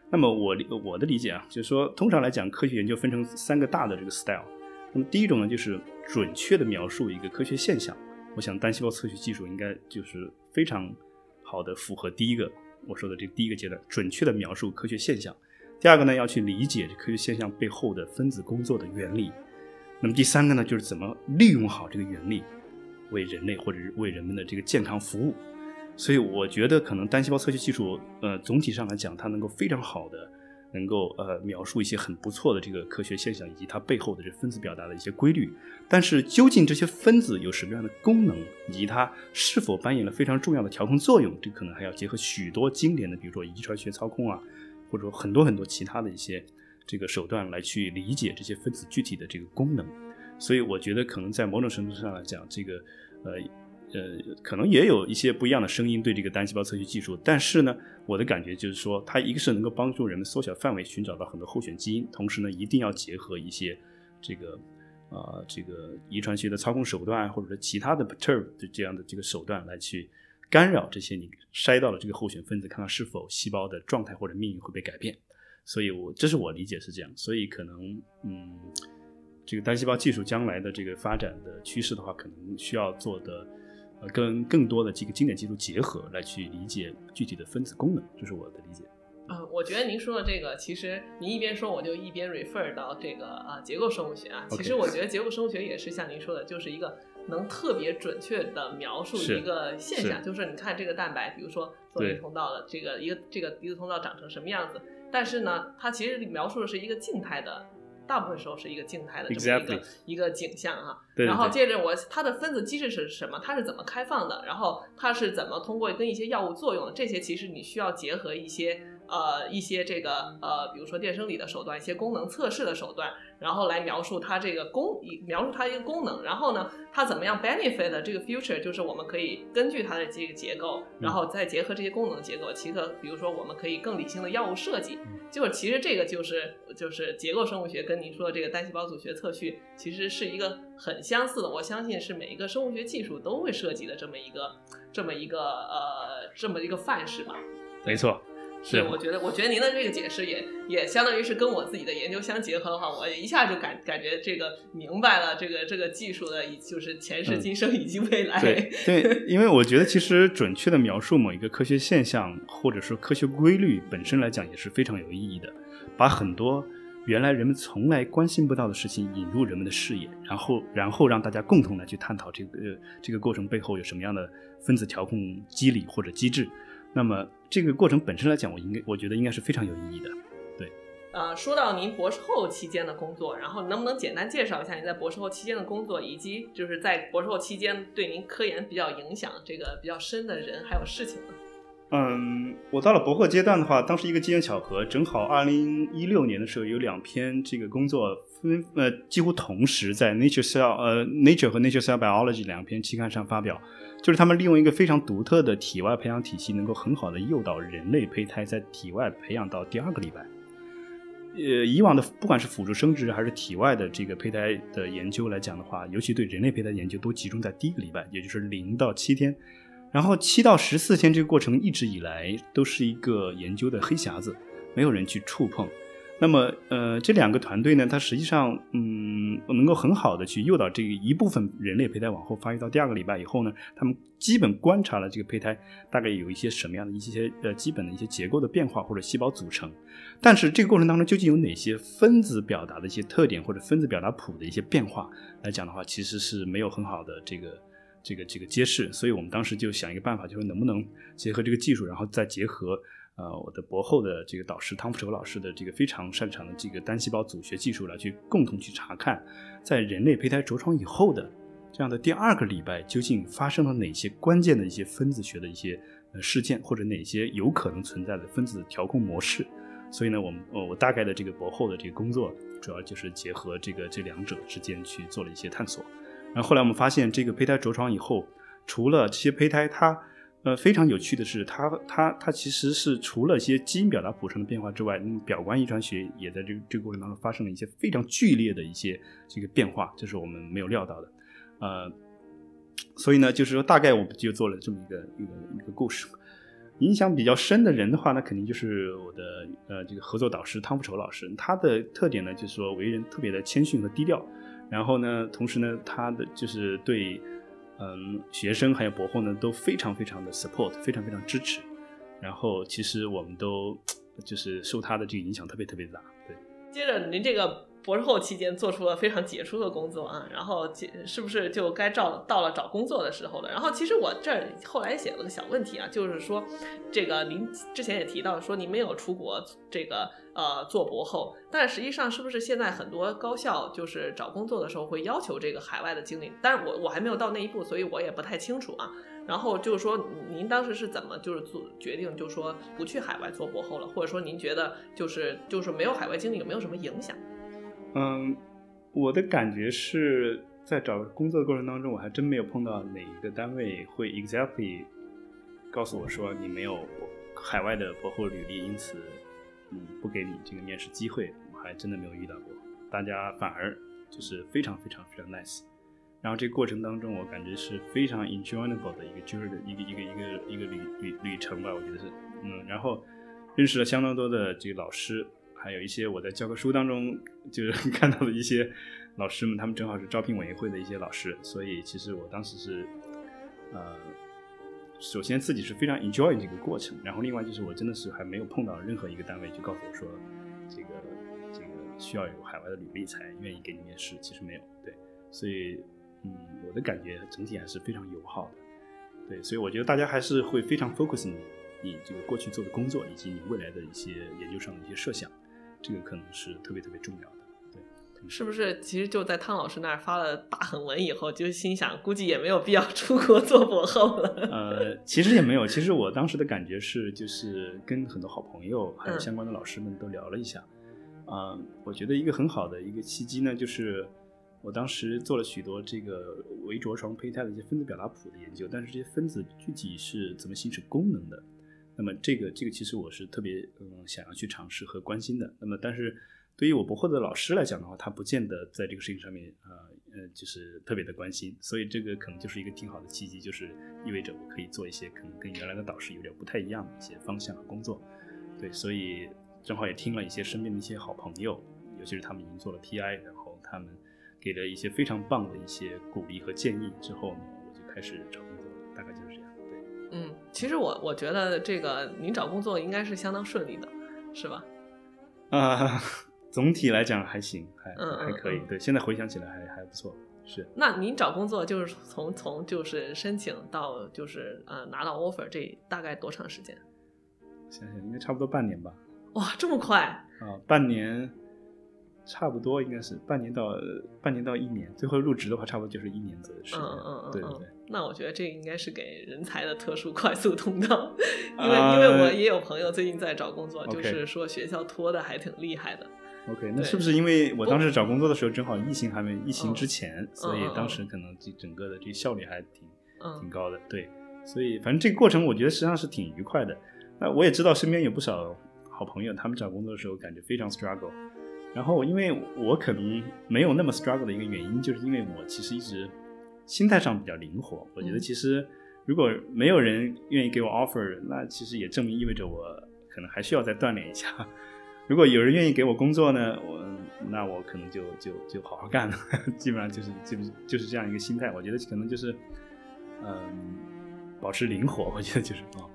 那么我我的理解啊，就是说，通常来讲，科学研究分成三个大的这个 style。那么第一种呢，就是准确的描述一个科学现象。我想单细胞测序技术应该就是非常好的符合第一个我说的这第一个阶段，准确的描述科学现象。第二个呢，要去理解科学现象背后的分子工作的原理。那么第三个呢，就是怎么利用好这个原理，为人类或者是为人们的这个健康服务。所以我觉得可能单细胞测序技术，呃，总体上来讲，它能够非常好的。能够呃描述一些很不错的这个科学现象以及它背后的这分子表达的一些规律，但是究竟这些分子有什么样的功能，以及它是否扮演了非常重要的调控作用，这可能还要结合许多经典的，比如说遗传学操控啊，或者说很多很多其他的一些这个手段来去理解这些分子具体的这个功能。所以我觉得可能在某种程度上来讲，这个呃。呃，可能也有一些不一样的声音对这个单细胞测序技术，但是呢，我的感觉就是说，它一个是能够帮助人们缩小范围寻找到很多候选基因，同时呢，一定要结合一些这个啊这个遗传学的操控手段，或者说其他的 perturb 的这样的这个手段来去干扰这些你筛到了这个候选分子，看看是否细胞的状态或者命运会被改变。所以，我这是我理解是这样。所以可能嗯，这个单细胞技术将来的这个发展的趋势的话，可能需要做的。呃，跟更多的这个经典技术结合来去理解具体的分子功能，这是我的理解。嗯，我觉得您说的这个，其实您一边说，我就一边 refer 到这个啊结构生物学啊。其实我觉得结构生物学也是像您说的，就是一个能特别准确的描述一个现象，就是你看这个蛋白，比如说做一通道的这个一个这个离子通道长成什么样子，但是呢，它其实描述的是一个静态的。大部分时候是一个静态的这么一个一个景象哈，然后接着我它的分子机制是什么？它是怎么开放的？然后它是怎么通过跟一些药物作用的？这些其实你需要结合一些呃一些这个呃，比如说电生理的手段，一些功能测试的手段，然后来描述它这个功，描述它一个功能，然后呢，它怎么样 benefit 这个 future，就是我们可以根据它的这个结构，然后再结合这些功能结构，其可比如说我们可以更理性的药物设计，就是其实这个就是就是结构生物学跟您说的这个单细胞组学测序，其实是一个很相似的，我相信是每一个生物学技术都会涉及的这么一个这么一个呃这么一个范式吧。没错。是，我觉得，我觉得您的这个解释也也相当于是跟我自己的研究相结合的话，我一下就感感觉这个明白了这个这个技术的，就是前世今生以及未来。对对，因为我觉得其实准确的描述某一个科学现象或者说科学规律本身来讲也是非常有意义的，把很多原来人们从来关心不到的事情引入人们的视野，然后然后让大家共同来去探讨这个这个过程背后有什么样的分子调控机理或者机制。那么这个过程本身来讲，我应该我觉得应该是非常有意义的，对。呃，说到您博士后期间的工作，然后能不能简单介绍一下您在博士后期间的工作，以及就是在博士后期间对您科研比较影响这个比较深的人还有事情呢？嗯，我到了博后阶段的话，当时一个机缘巧合，正好二零一六年的时候有两篇这个工作分呃几乎同时在 Nature Cell 呃 Nature 和 Nature Cell Biology 两篇期刊上发表。就是他们利用一个非常独特的体外培养体系，能够很好的诱导人类胚胎在体外培养到第二个礼拜。呃，以往的不管是辅助生殖还是体外的这个胚胎的研究来讲的话，尤其对人类胚胎研究都集中在第一个礼拜，也就是零到七天。然后七到十四天这个过程一直以来都是一个研究的黑匣子，没有人去触碰。那么，呃，这两个团队呢，它实际上，嗯，能够很好的去诱导这个一部分人类胚胎往后发育到第二个礼拜以后呢，他们基本观察了这个胚胎大概有一些什么样的一些呃基本的一些结构的变化或者细胞组成，但是这个过程当中究竟有哪些分子表达的一些特点或者分子表达谱的一些变化来讲的话，其实是没有很好的这个这个这个揭示，所以我们当时就想一个办法，就是能不能结合这个技术，然后再结合。呃，我的博后的这个导师汤福仇老师的这个非常擅长的这个单细胞组学技术来去共同去查看，在人类胚胎着床以后的这样的第二个礼拜，究竟发生了哪些关键的一些分子学的一些呃事件，或者哪些有可能存在的分子调控模式。所以呢，我们呃我大概的这个博后的这个工作，主要就是结合这个这两者之间去做了一些探索。然后后来我们发现，这个胚胎着床以后，除了这些胚胎它。呃，非常有趣的是，它它它其实是除了一些基因表达谱上的变化之外，表观遗传学也在这个这个过程当中发生了一些非常剧烈的一些这个变化，这是我们没有料到的。呃，所以呢，就是说大概我们就做了这么一个一个一个故事。影响比较深的人的话，那肯定就是我的呃这个合作导师汤福仇老师。他的特点呢，就是说为人特别的谦逊和低调，然后呢，同时呢，他的就是对。嗯，学生还有博后呢，都非常非常的 support，非常非常支持。然后其实我们都就是受他的这个影响特别特别大。对，接着您这个博士后期间做出了非常杰出的工作啊，然后是不是就该找到了找工作的时候了？然后其实我这儿后来写了个小问题啊，就是说这个您之前也提到说您没有出国这个。呃，做博后，但实际上是不是现在很多高校就是找工作的时候会要求这个海外的经历？但是我我还没有到那一步，所以我也不太清楚啊。然后就是说，您当时是怎么就是做决定，就是说不去海外做博后了？或者说您觉得就是就是没有海外经历有没有什么影响？嗯，我的感觉是在找工作的过程当中，我还真没有碰到哪一个单位会 exactly 告诉我说你没有海外的博后履历，因此。嗯，不给你这个面试机会，我还真的没有遇到过。大家反而就是非常非常非常 nice。然后这个过程当中，我感觉是非常 enjoyable 的一个 journey 的一个一个一个一个旅旅旅程吧，我觉得是。嗯，然后认识了相当多的这个老师，还有一些我在教科书当中就是 看到的一些老师们，他们正好是招聘委员会的一些老师，所以其实我当时是呃。首先自己是非常 enjoy 这个过程，然后另外就是我真的是还没有碰到任何一个单位就告诉我说，这个这个需要有海外的履历才愿意给你面试，其实没有，对，所以嗯，我的感觉整体还是非常友好的，对，所以我觉得大家还是会非常 focus 你你这个过去做的工作以及你未来的一些研究上的一些设想，这个可能是特别特别重要的，是不是？其实就在汤老师那儿发了大狠文以后，就心想，估计也没有必要 出国做博后了。呃，其实也没有。其实我当时的感觉是，就是跟很多好朋友还有嗯相关的老师们都聊了一下。啊、我觉得一个很好的一个契机呢，就是我当时做了许多这个围着床胚胎的一些分子表达谱的研究，但是这些分子具体是怎么行使功能的，那么这个这个其实我是特别嗯想要去尝试和关心的。那么但是对于我博后的老师来讲的话，他不见得在这个事情上面呃呃就是特别的关心，所以这个可能就是一个挺好的契机，就是意味着我可以做一些可能跟原来的导师有点不太一样的一些方向和工作。对，所以正好也听了一些身边的一些好朋友，尤其是他们已经做了 PI，然后他们给了一些非常棒的一些鼓励和建议之后呢，我就开始找工作了，大概就是这样。对。嗯，其实我我觉得这个您找工作应该是相当顺利的，是吧？啊、总体来讲还行，还还可以。嗯对，现在回想起来还还不错。是，那您找工作就是从从就是申请到就是呃拿到 offer 这大概多长时间？想想应该差不多半年吧。哇，这么快？啊、半年，差不多应该是半年到呃半年到一年，最后入职的话，差不多就是一年左右的时嗯间。嗯嗯嗯对对对。那我觉得这应该是给人才的特殊快速通道，因为、呃因为我也有朋友最近在找工作，就是说学校拖的还挺厉害的。OK，那是不是因为我当时找工作的时候正好疫情还没疫情之前，所以当时可能这整个的这个效率还挺挺嗯高的。对，所以反正这个过程我觉得实际上是挺愉快的。那我也知道身边有不少好朋友，他们找工作的时候感觉非常 struggle。然后因为我可能没有那么 struggle 的一个原因，就是因为我其实一直心态上比较灵活。我觉得嗯其实如果没有人愿意给我 offer，那其实也证明意味着我可能还需要再锻炼一下。如果有人愿意给我工作呢，我那我可能就就就好好干了，基本上就是就是就是这样一个心态。我觉得可能就是嗯，保持灵活，我觉得就是啊。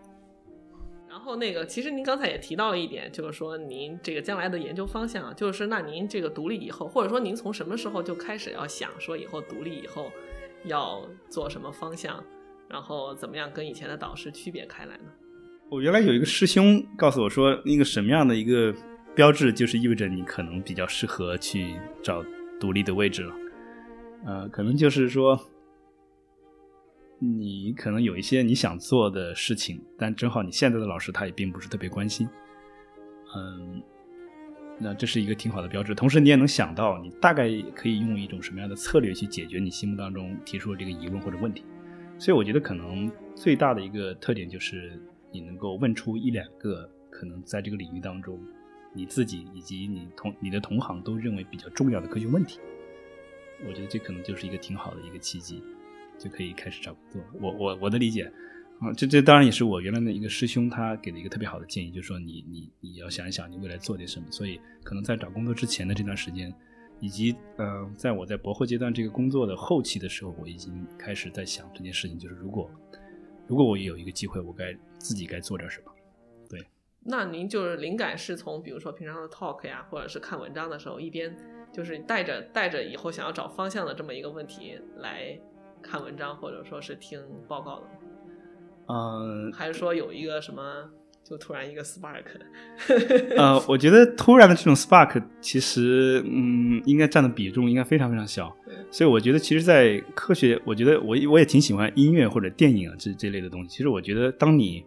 然后那个，其实您刚才也提到了一点，就是说您这个将来的研究方向啊，就是那您这个独立以后，或者说您从什么时候就开始要想说以后独立以后要做什么方向，然后怎么样跟以前的导师区别开来呢？我原来有一个师兄告诉我说，那个什么样的一个标志，就是意味着你可能比较适合去找独立的位置了。呃，可能就是说，你可能有一些你想做的事情，但正好你现在的老师他也并不是特别关心。嗯，那这是一个挺好的标志。同时，你也能想到，你大概可以用一种什么样的策略去解决你心目当中提出的这个疑问或者问题。所以我觉得可能最大的一个特点就是你能够问出一两个可能在这个领域当中你自己以及你同你的同行都认为比较重要的科学问题。我觉得这可能就是一个挺好的一个契机，就可以开始找工作。我我我的理解啊，这这当然也是我原来的一个师兄他给的一个特别好的建议，就是说你你你要想一想你未来做点什么。所以可能在找工作之前的这段时间，以及呃，在我在博后阶段这个工作的后期的时候，我已经开始在想这件事情，就是如果如果我有一个机会，我该自己该做点什么。那您就是灵感是从比如说平常的 talk 呀，或者是看文章的时候，一边就是带着带着以后想要找方向的这么一个问题来看文章，或者说是听报告的吗？嗯、还是说有一个什么就突然一个 spark？呃，我觉得突然的这种 spark 其实，嗯，应该占的比重应该非常非常小。所以我觉得，其实，在科学，我觉得我我也挺喜欢音乐或者电影啊这这类的东西。其实我觉得，当你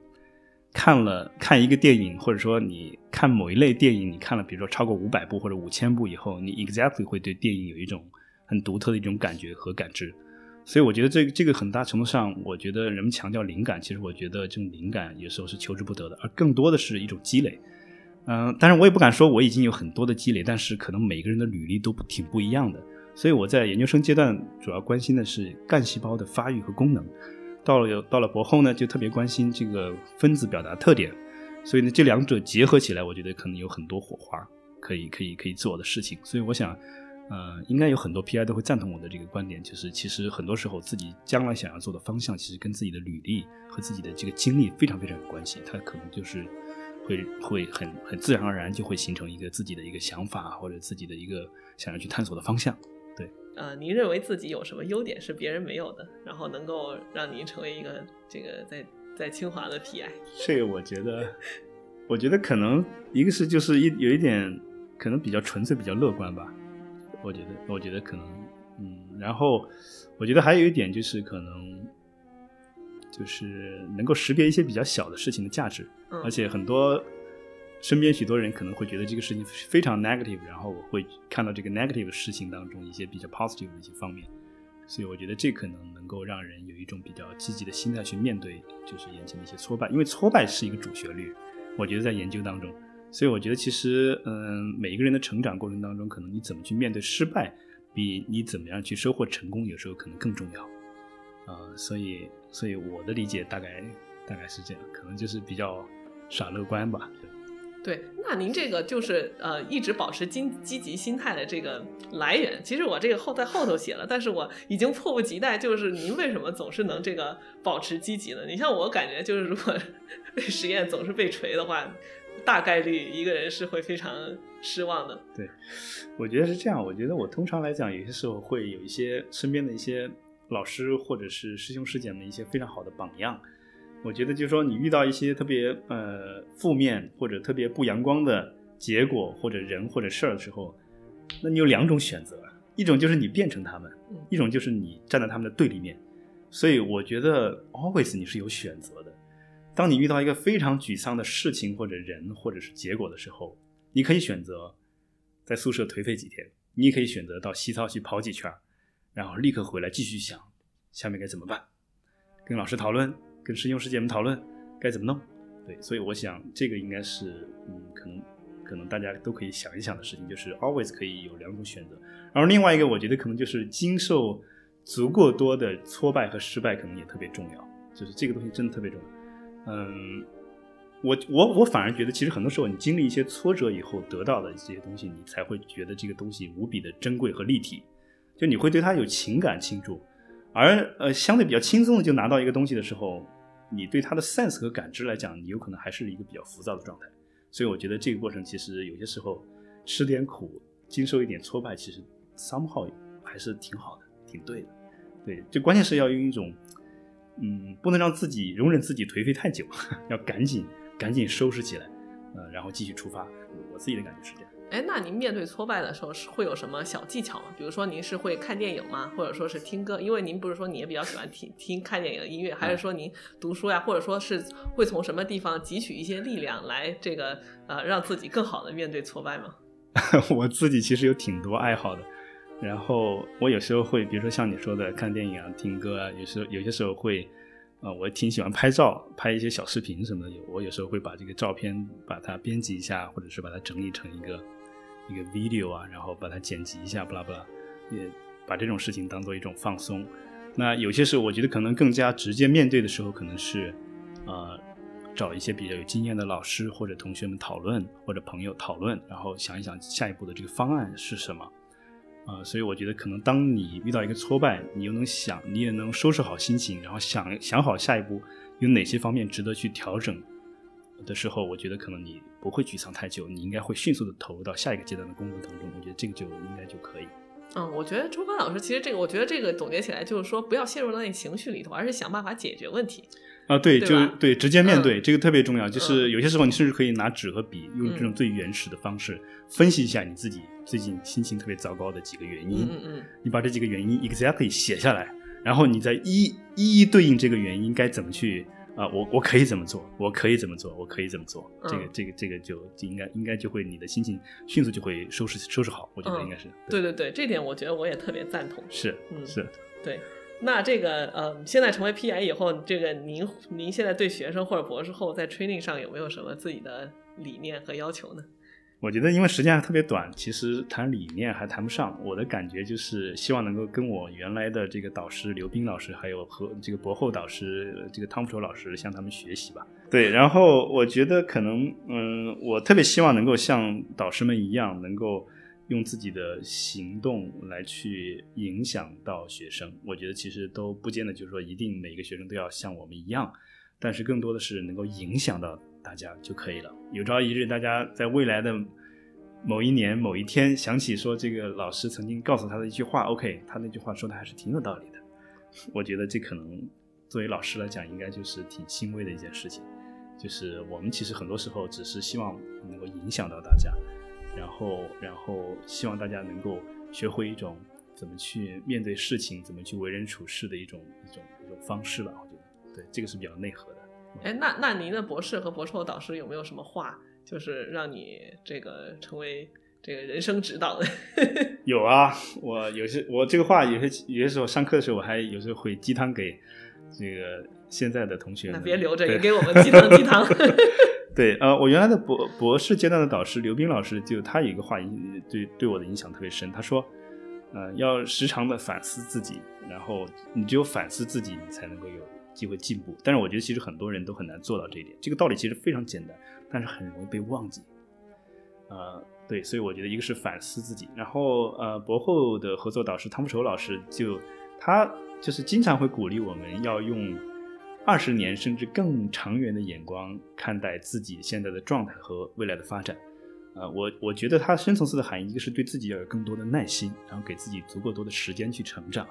看了看一个电影，或者说你看某一类电影，你看了比如说超过五百部或者五千部以后，你 exactly 会对电影有一种很独特的一种感觉和感知。所以我觉得这个这个很大程度上，我觉得人们强调灵感，其实我觉得这种灵感有时候是求之不得的，而更多的是一种积累。嗯、当然我也不敢说我已经有很多的积累，但是可能每个人的履历都挺不一样的。所以我在研究生阶段主要关心的是干细胞的发育和功能，到了有到了博后呢，就特别关心这个分子表达特点。所以呢，这两者结合起来，我觉得可能有很多火花可以可以可以做的事情。所以我想，呃，应该有很多 PI 都会赞同我的这个观点，就是其实很多时候自己将来想要做的方向，其实跟自己的履历和自己的这个经历非常非常有关系。它可能就是会会很很自然而然就会形成一个自己的一个想法或者自己的一个想要去探索的方向。呃，您认为自己有什么优点是别人没有的，然后能够让您成为一个这个在在清华的 PI？这个我觉得，我觉得可能一个是就是一有一点可能比较纯粹、比较乐观吧。我觉得，我觉得可能，嗯，然后我觉得还有一点就是可能，就是能够识别一些比较小的事情的价值，嗯而且很多身边许多人可能会觉得这个事情非常 negative，然后我会看到这个 negative 事情当中一些比较 positive 的一些方面，所以我觉得这可能能够让人有一种比较积极的心态去面对，就是眼前的一些挫败，因为挫败是一个主旋律，我觉得在研究当中。所以我觉得其实，嗯，每一个人的成长过程当中，可能你怎么去面对失败，比你怎么样去收获成功，有时候可能更重要。啊、所以，所以我的理解大概大概是这样，可能就是比较傻乐观吧。对，那您这个就是呃一直保持积积极心态的这个来源，其实我这个后在后头写了，但是我已经迫不及待，就是您为什么总是能这个保持积极呢？你像我感觉就是如果 实验总是被锤的话，大概率一个人是会非常失望的。对我觉得是这样，我觉得我通常来讲，有些时候会有一些身边的一些老师或者是师兄师姐们一些非常好的榜样。我觉得就是说，你遇到一些特别呃负面或者特别不阳光的结果或者人或者事儿的时候，那你有两种选择，一种就是你变成他们嗯，一种就是你站在他们的对立面。所以我觉得 always 你是有选择的。当你遇到一个非常沮丧的事情或者人或者是结果的时候，你可以选择在宿舍颓废几天，你也可以选择到西操去跑几圈，然后立刻回来继续想下面该怎么办，跟老师讨论，跟师兄师姐们讨论该怎么弄。对，所以我想这个应该是嗯，可能可能大家都可以想一想的事情，就是 always 可以有两种选择。然后另外一个，我觉得可能就是经受足够多的挫败和失败，可能也特别重要。就是这个东西真的特别重要。嗯，我我我反而觉得，其实很多时候你经历一些挫折以后得到的这些东西，你才会觉得这个东西无比的珍贵和立体，就你会对它有情感倾注。而呃，相对比较轻松的就拿到一个东西的时候，你对它的 sense 和感知来讲，你有可能还是一个比较浮躁的状态。所以我觉得这个过程其实有些时候吃点苦，经受一点挫败，其实 somehow 还是挺好的，挺对的。对，就关键是要用一种，嗯，不能让自己容忍自己颓废太久，要赶紧赶紧收拾起来，呃，然后继续出发。我自己的感觉是这样。哎，那您面对挫败的时候是会有什么小技巧吗？比如说您是会看电影吗？或者说是听歌？因为您不是说你也比较喜欢听听看电影的音乐，还是说您读书呀？或者说是会从什么地方汲取一些力量来这个呃让自己更好的面对挫败吗？我自己其实有挺多爱好的，然后我有时候会，比如说像你说的看电影啊、听歌啊，有时候有些时候会，呃，我挺喜欢拍照，拍一些小视频什么的。有我有时候会把这个照片把它编辑一下，或者是把它整理成一个一个 video 啊，然后把它剪辑一下，不拉不拉，也把这种事情当做一种放松。那有些时候，我觉得可能更加直接面对的时候，可能是，呃，找一些比较有经验的老师或者同学们讨论，或者朋友讨论，然后想一想下一步的这个方案是什么。啊、所以我觉得可能当你遇到一个挫败，你又能想，你也能收拾好心情，然后想想好下一步有哪些方面值得去调整的时候，我觉得可能你不会沮丧太久，你应该会迅速的投入到下一个阶段的工作当中。我觉得这个就应该就可以。嗯，我觉得周宽老师其实这个，我觉得这个总结起来就是说，不要陷入到那情绪里头，而是想办法解决问题。啊，对，就对直接面对、嗯这个特别重要。就是嗯有些时候，你甚至可以拿纸和笔，用这种最原始的方式、分析一下你自己最近心情特别糟糕的几个原因。嗯嗯嗯，你把这几个原因 exactly 写下来，然后你再一一一对应这个原因该怎么去啊、我我可以怎么做，我可以怎么做，我可以怎么做。这个嗯这个这个就就应该应该就会你的心情迅速就会收拾收拾好。我觉得嗯应该是、对对对，这点我觉得我也特别赞同。是嗯是。对，那这个呃，现在成为 PI 以后，这个您您现在对学生或者博士后在 training 上有没有什么自己的理念和要求呢？我觉得因为时间还特别短，其实谈理念还谈不上。我的感觉就是希望能够跟我原来的这个导师刘斌老师，还有和这个博后导师这个汤福卓老师向他们学习吧。对，然后我觉得可能，嗯，我特别希望能够像导师们一样，能够用自己的行动来去影响到学生。我觉得其实都不见得就是说一定每一个学生都要像我们一样，但是更多的是能够影响到大家就可以了。有朝一日，大家在未来的某一年某一天想起说这个老师曾经告诉他的一句话，OK，他那句话说的还是挺有道理的。我觉得这可能作为老师来讲，应该就是挺欣慰的一件事情。就是我们其实很多时候只是希望能够影响到大家，然后然后希望大家能够学会一种怎么去面对事情、怎么去为人处事的一种一种一种方式吧。我觉得，对这个是比较内核的。哎，那那您的博士和博士后导师有没有什么话，就是让你这个成为这个人生指导的？有啊，我有些我这个话有些有些时候上课的时候，我还有时候会鸡汤给这个现在的同学。那别留着，也给我们 鸡汤鸡汤。对，呃，我原来的博博士阶段的导师刘斌老师，就他有一个话，对对我的影响特别深。他说，呃，要时常的反思自己，然后你只有反思自己，你才能够有机会进步。但是我觉得其实很多人都很难做到这一点。这个道理其实非常简单，但是很容易被忘记。呃，对，所以我觉得一个是反思自己，然后呃，博后的合作导师汤福愁老师就他就是经常会鼓励我们要用。二十年甚至更长远的眼光看待自己现在的状态和未来的发展，呃，我我觉得它深层次的含义，一个是对自己要有更多的耐心，然后给自己足够多的时间去成长，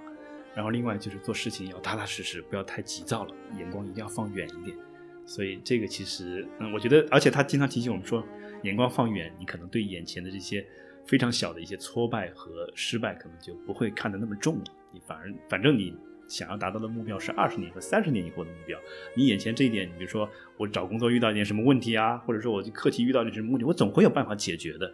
然后另外就是做事情要踏踏实实，不要太急躁了，眼光一定要放远一点。所以这个其实，嗯，我觉得，而且他经常提醒我们说，眼光放远，你可能对眼前的这些非常小的一些挫败和失败，可能就不会看得那么重了，你反而反正你。想要达到的目标是二十年和三十年以后的目标。你眼前这一点，你比如说我找工作遇到一点什么问题啊，或者说我课题遇到点什么问题，我总会有办法解决的。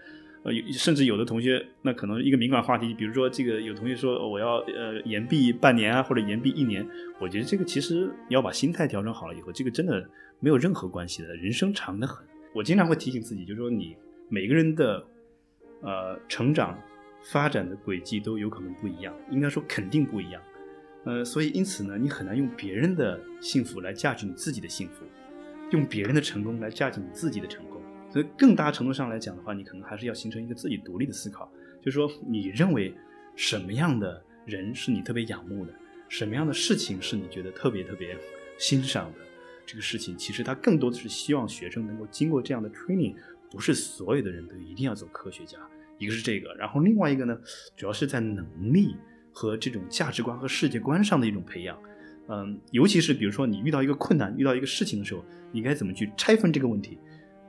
呃，甚至有的同学，那可能一个敏感话题，比如说这个有同学说我要呃延毕半年啊，或者延毕一年，我觉得这个其实你要把心态调整好了以后，这个真的没有任何关系的。人生长得很，我经常会提醒自己，就是说你每个人的呃成长发展的轨迹都有可能不一样，应该说肯定不一样。呃，所以因此呢，你很难用别人的幸福来价值你自己的幸福，用别人的成功来价值你自己的成功。所以更大程度上来讲的话，你可能还是要形成一个自己独立的思考，就是说你认为什么样的人是你特别仰慕的，什么样的事情是你觉得特别特别欣赏的，这个事情其实它更多的是希望学生能够经过这样的 training，不是所有的人都一定要做科学家，一个是这个，然后另外一个呢，主要是在能力。和这种价值观和世界观上的一种培养，嗯，尤其是比如说你遇到一个困难、遇到一个事情的时候，你该怎么去拆分这个问题，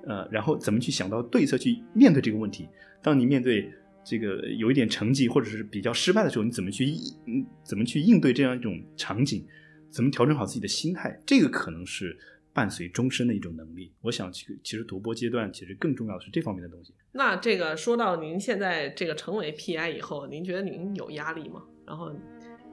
呃，然后怎么去想到对策去面对这个问题。当你面对这个有一点成绩或者是比较失败的时候，你怎么去嗯怎么去应对这样一种场景？怎么调整好自己的心态？这个可能是伴随终身的一种能力。我想，其其实读博阶段其实更重要的是这方面的东西。那这个说到您现在这个成为 PI 以后，您觉得您有压力吗？然后，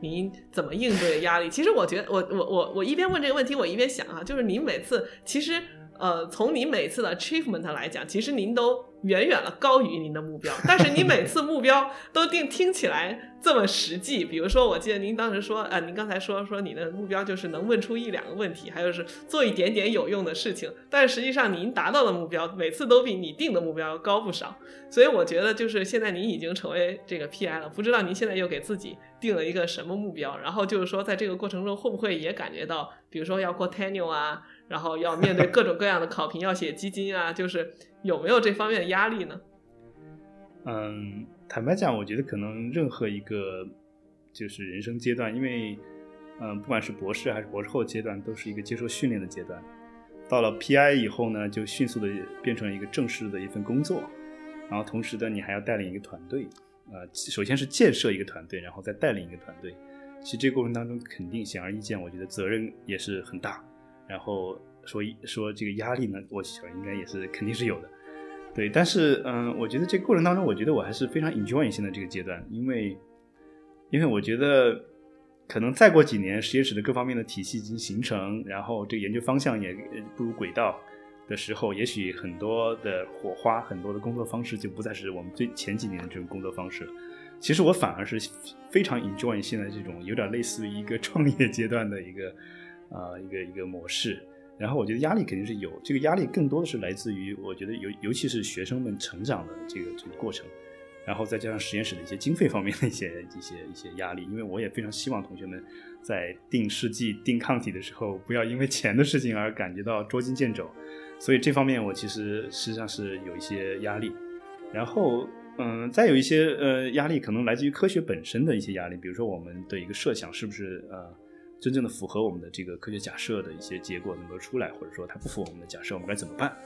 您怎么应对压力？其实我觉得，我我我我一边问这个问题，我一边想啊，就是您每次其实。呃，从您每次的 achievement 来讲，其实您都远远了高于您的目标，但是你每次目标都定听起来这么实际。比如说，我记得您当时说，呃，您刚才说说你的目标就是能问出一两个问题，还有是做一点点有用的事情，但实际上您达到的目标每次都比你定的目标要高不少。所以我觉得，就是现在您已经成为这个 PI 了，不知道您现在又给自己定了一个什么目标？然后就是说，在这个过程中会不会也感觉到，比如说要过 tenure 啊？然后要面对各种各样的考评，要写基金啊，就是有没有这方面的压力呢？嗯，坦白讲，我觉得可能任何一个就是人生阶段，因为嗯，不管是博士还是博士后阶段，都是一个接受训练的阶段。到了 PI 以后呢，就迅速的变成一个正式的一份工作，然后同时呢，你还要带领一个团队，呃，首先是建设一个团队，然后再带领一个团队。其实这个过程当中，肯定显而易见，我觉得责任也是很大。然后说说这个压力呢，我想应该也是肯定是有的，对。但是嗯，我觉得这过程当中，我觉得我还是非常 enjoy 现在这个阶段，因为因为我觉得可能再过几年，实验室的各方面的体系已经形成，然后这个研究方向也步入轨道的时候，也许很多的火花，很多的工作方式就不再是我们最前几年的这种工作方式。其实我反而是非常 enjoy 现在这种有点类似于一个创业阶段的一个。啊，一个一个模式，然后我觉得压力肯定是有，这个压力更多的是来自于，我觉得尤尤其是学生们成长的这个这个过程，然后再加上实验室的一些经费方面的一些一些一些压力，因为我也非常希望同学们在定试剂、定抗体的时候，不要因为钱的事情而感觉到捉襟见肘，所以这方面我其实实际上是有一些压力，然后嗯，再有一些呃压力可能来自于科学本身的一些压力，比如说我们的一个设想是不是呃。真正的符合我们的这个科学假设的一些结果能够出来，或者说它不符合我们的假设，我们该怎么办？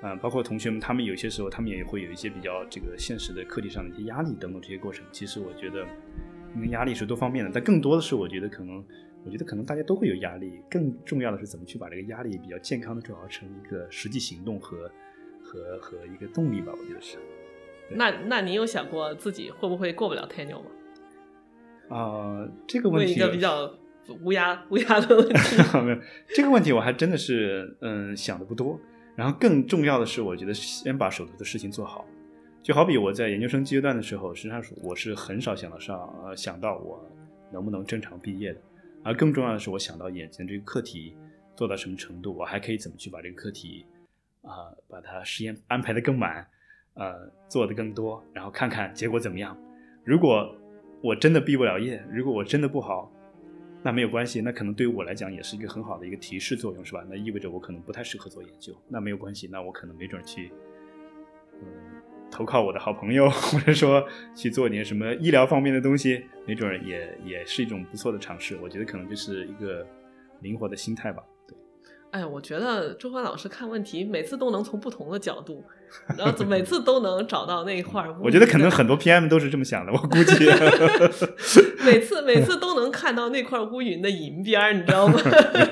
啊、包括同学们，他们有些时候他们也会有一些比较这个现实的课题上的一些压力等等这些过程。其实我觉得，因为压力是多方面的，但更多的是我觉得可能，我觉得可能大家都会有压力，更重要的是怎么去把这个压力比较健康的转化成一个实际行动和和和一个动力吧。我觉得是。那那你有想过自己会不会过不了 tenure 吗？啊、这个问题问一个比较乌鸦乌鸦的问题。没有这个问题，我还真的是嗯想的不多。然后更重要的是，我觉得先把手头的事情做好。就好比我在研究生阶段的时候，实际上我是很少想到上呃想到我能不能正常毕业的，而更重要的是，我想到眼前这个课题做到什么程度，我还可以怎么去把这个课题啊、把它实验安排的更满，呃做的更多，然后看看结果怎么样。如果我真的毕不了业，如果我真的不好，那没有关系，那可能对于我来讲也是一个很好的一个提示作用，是吧？那意味着我可能不太适合做研究，那没有关系，那我可能没准去，嗯，投靠我的好朋友，或者说去做点什么医疗方面的东西，没准也也是一种不错的尝试。我觉得可能就是一个灵活的心态吧。对，哎，我觉得周欢老师看问题每次都能从不同的角度，然后每次都能找到那一块儿乌云。我觉得可能很多 PM 都是这么想的，我估计。每次每次都能看到那块乌云的银边儿，你知道吗？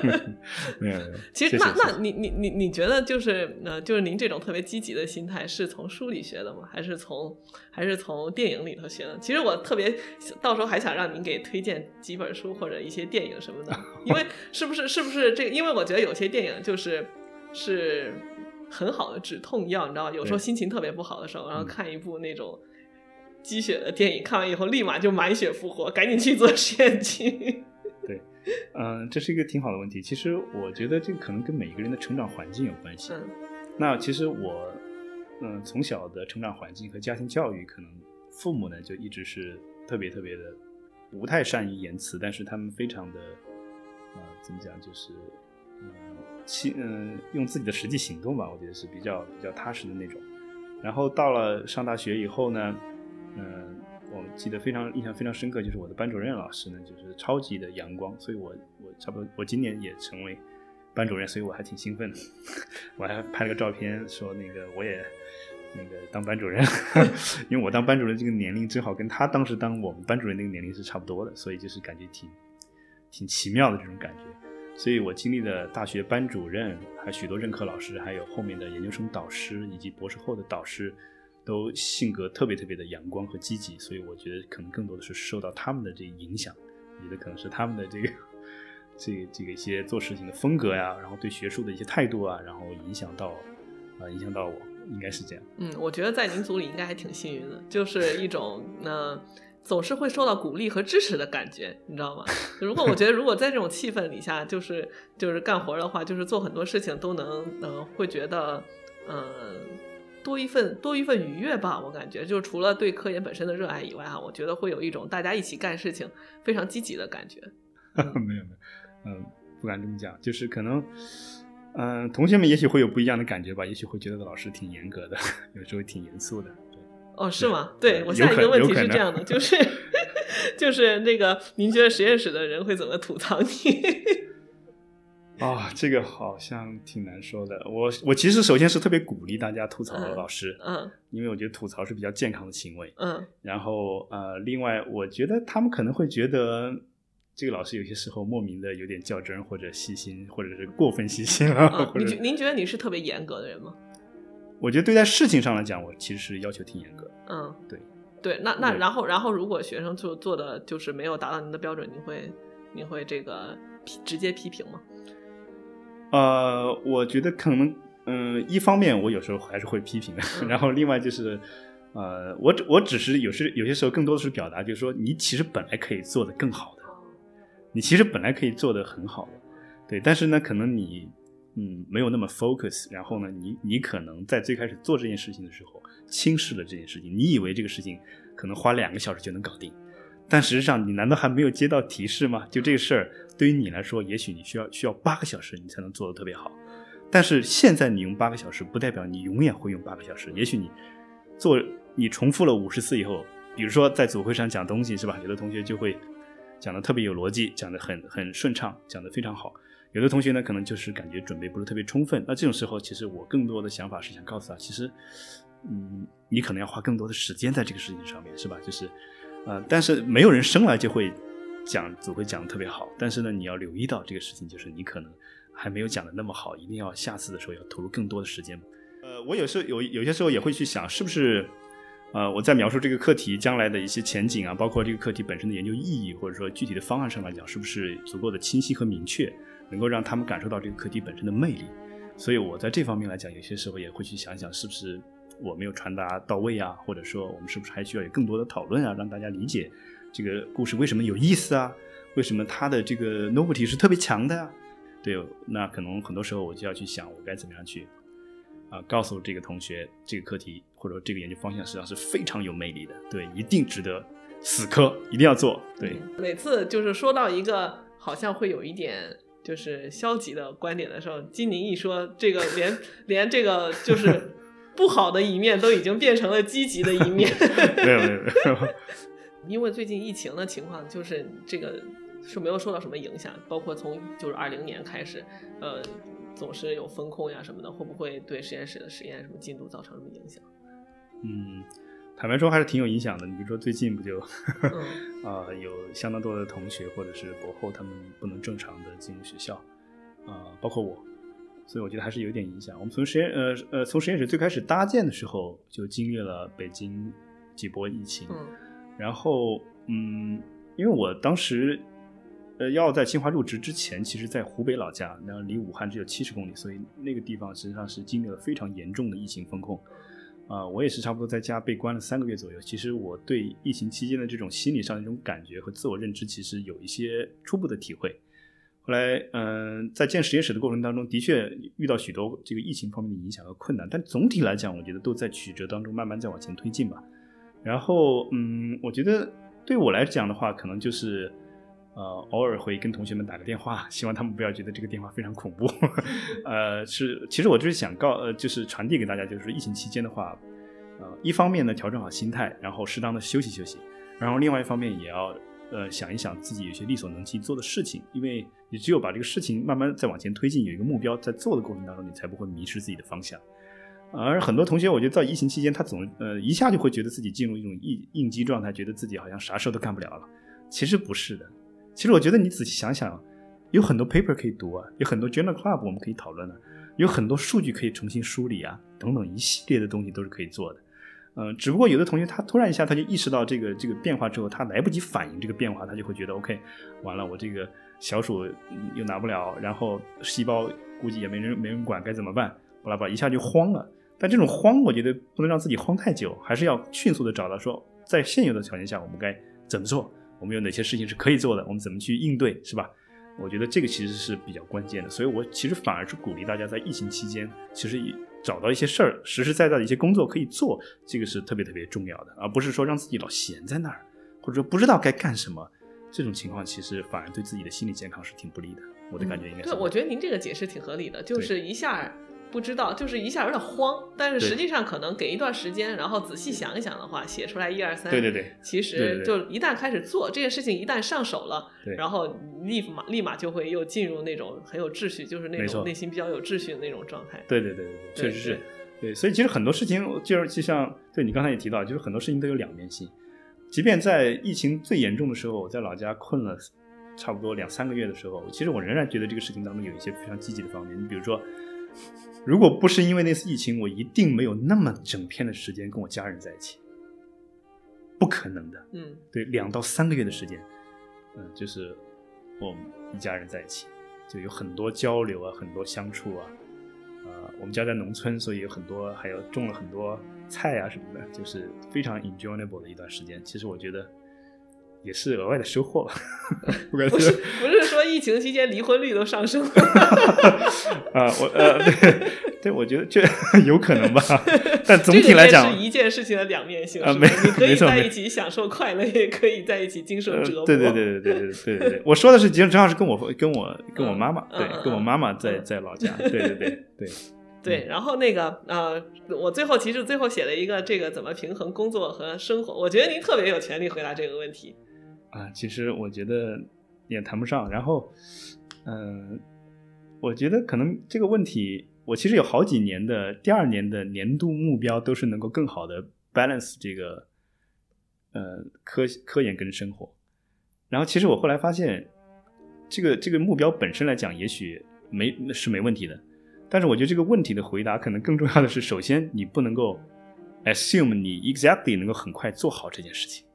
没有其实那那你你你你觉得就是呃就是您这种特别积极的心态是从书里学的吗？还是从还是从电影里头学的？其实我特别到时候还想让您给推荐几本书或者一些电影什么的，因为 是不是是不是这个？因为我觉得有些电影就是是很好的止痛药，你知道，有时候心情特别不好的时候，然后嗯看一部那种。鸡血的电影看完以后，立马就满血复活，赶紧去做实验去。嗯，这是一个挺好的问题。其实我觉得这个可能跟每一个人的成长环境有关系。嗯那其实我，嗯，从小的成长环境和家庭教育，可能父母呢就一直是特别特别的不太善于言辞，但是他们非常的，呃，怎么讲，就是，嗯，亲，嗯，用自己的实际行动吧，我觉得是比较比较踏实的那种。然后到了上大学以后呢，嗯、我记得非常印象非常深刻，就是我的班主任老师呢，就是超级的阳光，所以我我差不多我今年也成为班主任，所以我还挺兴奋的。我还拍了个照片，说那个我也那个当班主任，因为我当班主任这个年龄正好跟他当时当我们班主任那个年龄是差不多的，所以就是感觉挺挺奇妙的这种感觉。所以我经历的大学班主任，还有许多任课老师，还有后面的研究生导师以及博士后的导师，都性格特别特别的阳光和积极，所以我觉得可能更多的是受到他们的这影响，我觉得可能是他们的这个这个这个一些做事情的风格呀，然后对学术的一些态度啊，然后影响到啊、影响到我，应该是这样。嗯，我觉得在您组里应该还挺幸运的，就是一种呃总是会受到鼓励和支持的感觉，你知道吗？如果我觉得如果在这种气氛底下，就是就是干活的话，就是做很多事情都能呃会觉得呃多一份多一份愉悦吧。我感觉就除了对科研本身的热爱以外啊，我觉得会有一种大家一起干事情非常积极的感觉。没 有没有，嗯，不敢这么讲，就是可能，嗯、同学们也许会有不一样的感觉吧，也许会觉得老师挺严格的，有时候挺严肃的。对哦，是吗？对对我下一个问题是这样的，就是 就是那个，您觉得实验室的人会怎么吐槽你？啊、这个好像挺难说的。我我其实首先是特别鼓励大家吐槽嗯老师，嗯因为我觉得吐槽是比较健康的行为。嗯然后呃，另外我觉得他们可能会觉得这个老师有些时候莫名的有点较真，或者细心，或者是过分细心了。您觉您觉得你是特别严格的人吗？我觉得对待事情上来讲，我其实是要求挺严格的。嗯，对对，那那然后然后如果学生做做的就是没有达到您的标准，你会你会这个批直接批评吗？呃，我觉得可能，嗯、一方面我有时候还是会批评的，嗯然后另外就是，呃，我只我只是有时有些时候更多的是表达，就是说你其实本来可以做得更好的，你其实本来可以做得很好的，对，但是呢，可能你嗯没有那么 focus，然后呢，你你可能在最开始做这件事情的时候轻视了这件事情，你以为这个事情可能花两个小时就能搞定，但实际上你难道还没有接到提示吗？就这个事儿对于你来说，也许你需要需要八个小时你才能做得特别好，但是现在你用八个小时，不代表你永远会用八个小时，也许你做你重复了五十次以后，比如说在组会上讲东西是吧？有的同学就会讲的特别有逻辑，讲的很很顺畅，讲的非常好。有的同学呢，可能就是感觉准备不是特别充分。那这种时候，其实我更多的想法是想告诉他，其实，嗯，你可能要花更多的时间在这个事情上面，是吧？就是，呃，但是没有人生来就会讲，总会讲的特别好。但是呢，你要留意到这个事情，就是你可能还没有讲的那么好，一定要下次的时候要投入更多的时间。呃，我有时候有有些时候也会去想，是不是？呃，我在描述这个课题将来的一些前景啊，包括这个课题本身的研究意义，或者说具体的方案上来讲，是不是足够的清晰和明确，能够让他们感受到这个课题本身的魅力？所以我在这方面来讲，有些时候也会去想想，是不是我没有传达到位啊，或者说我们是不是还需要有更多的讨论啊，让大家理解这个故事为什么有意思啊？为什么它的这个 novelty 是特别强的啊？对，那可能很多时候我就要去想，我该怎么样去。啊，告诉这个同学，这个课题或者说这个研究方向实际上是非常有魅力的，对，一定值得死磕，一定要做。对，每次就是说到一个好像会有一点就是消极的观点的时候，金宁一说这个连连这个就是不好的一面都已经变成了积极的一面。没有没有没有，因为最近疫情的情况，就是这个是没有受到什么影响，包括从就是二零年开始，呃。总是有风控呀什么的，会不会对实验室的实验什么进度造成什么影响？嗯，坦白说还是挺有影响的。你比如说最近不就 啊有相当多的同学或者是博后他们不能正常的进入学校啊，包括我，所以我觉得还是有点影响。我们从实验呃呃从实验室最开始搭建的时候就经历了北京几波疫情，然后嗯，因为我当时。呃，要在清华入职之前，其实，在湖北老家，然后离武汉只有七十公里，所以那个地方实际上是经历了非常严重的疫情风控。啊，我也是差不多在家被关了三个月左右。其实我对疫情期间的这种心理上的一种感觉和自我认知，其实有一些初步的体会。后来，嗯，在建实验室的过程当中，的确遇到许多这个疫情方面的影响和困难，但总体来讲，我觉得都在曲折当中慢慢在往前推进吧。然后，嗯，我觉得对我来讲的话，可能就是。呃，偶尔会跟同学们打个电话，希望他们不要觉得这个电话非常恐怖。呃，是，其实我就是想告，呃，就是传递给大家，就是疫情期间的话，呃，一方面呢调整好心态，然后适当的休息休息，然后另外一方面也要呃想一想自己有些力所能及做的事情，因为你只有把这个事情慢慢再往前推进，有一个目标在做的过程当中，你才不会迷失自己的方向。而很多同学，我觉得在疫情期间，他总呃一下就会觉得自己进入一种应应激状态，觉得自己好像啥事都干不了了。其实不是的。其实我觉得你仔细想想，有很多 paper 可以读啊，有很多 journal club 我们可以讨论的，有很多数据可以重新梳理啊，等等一系列的东西都是可以做的。嗯，只不过有的同学他突然一下他就意识到这个这个变化之后，他来不及反应这个变化，他就会觉得 OK，完了我这个小鼠又拿不了，然后细胞估计也没人没人管，该怎么办？巴拉巴拉一下就慌了。但这种慌，我觉得不能让自己慌太久，还是要迅速的找到说，在现有的条件下我们该怎么做。我们有哪些事情是可以做的？我们怎么去应对，是吧？我觉得这个其实是比较关键的，所以我其实反而是鼓励大家在疫情期间，其实找到一些事儿，实实在在的一些工作可以做，这个是特别特别重要的，而不是说让自己老闲在那儿，或者说不知道该干什么，这种情况其实反而对自己的心理健康是挺不利的。我的感觉应该是。对，我觉得您这个解释挺合理的，就是一下。不知道，就是一下有点慌，但是实际上可能给一段时间，然后仔细想一想的话，写出来一二三，对对对，其实就一旦开始做这件事情，一旦上手了，然后立马立马就会又进入那种很有秩序，就是那种内心比较有秩序的那种状态。对对对对对，确实是，对，所以其实很多事情就是就像对你刚才也提到，就是很多事情都有两面性。即便在疫情最严重的时候，我在老家困了差不多两三个月的时候，其实我仍然觉得这个事情当中有一些非常积极的方面。你比如说。如果不是因为那次疫情，我一定没有那么整天的时间跟我家人在一起，不可能的。嗯，对，两到三个月的时间，嗯，就是我们一家人在一起，就有很多交流啊，很多相处啊，呃，我们家在农村，所以有很多，还有种了很多菜啊什么的，就是非常 enjoyable 的一段时间。其实我觉得。也是额外的收获吧，不是不是说疫情期间离婚率都上升了 啊？我呃对对，我觉得这 有可能吧。但总体来讲，是一件事情的两面性啊。没，你可以在一起享受快乐，也可以在一起经受折磨。对对对对对对对对对，我说的是，其实正好是跟我跟我跟我妈妈，对，跟我妈妈在在老家。对对对对对。然后那个呃，我最后其实最后写了一个这个怎么平衡工作和生活，我觉得您特别有权利回答这个问题。啊，其实我觉得也谈不上。然后，嗯，我觉得可能这个问题，我其实有好几年的第二年的年度目标都是能够更好的 balance 这个呃科科研跟生活。然后其实我后来发现，这个这个目标本身来讲，也许没是没问题的。但是我觉得这个问题的回答，可能更重要的是，首先你不能够 assume 你 exactly 能够很快做好这件事情，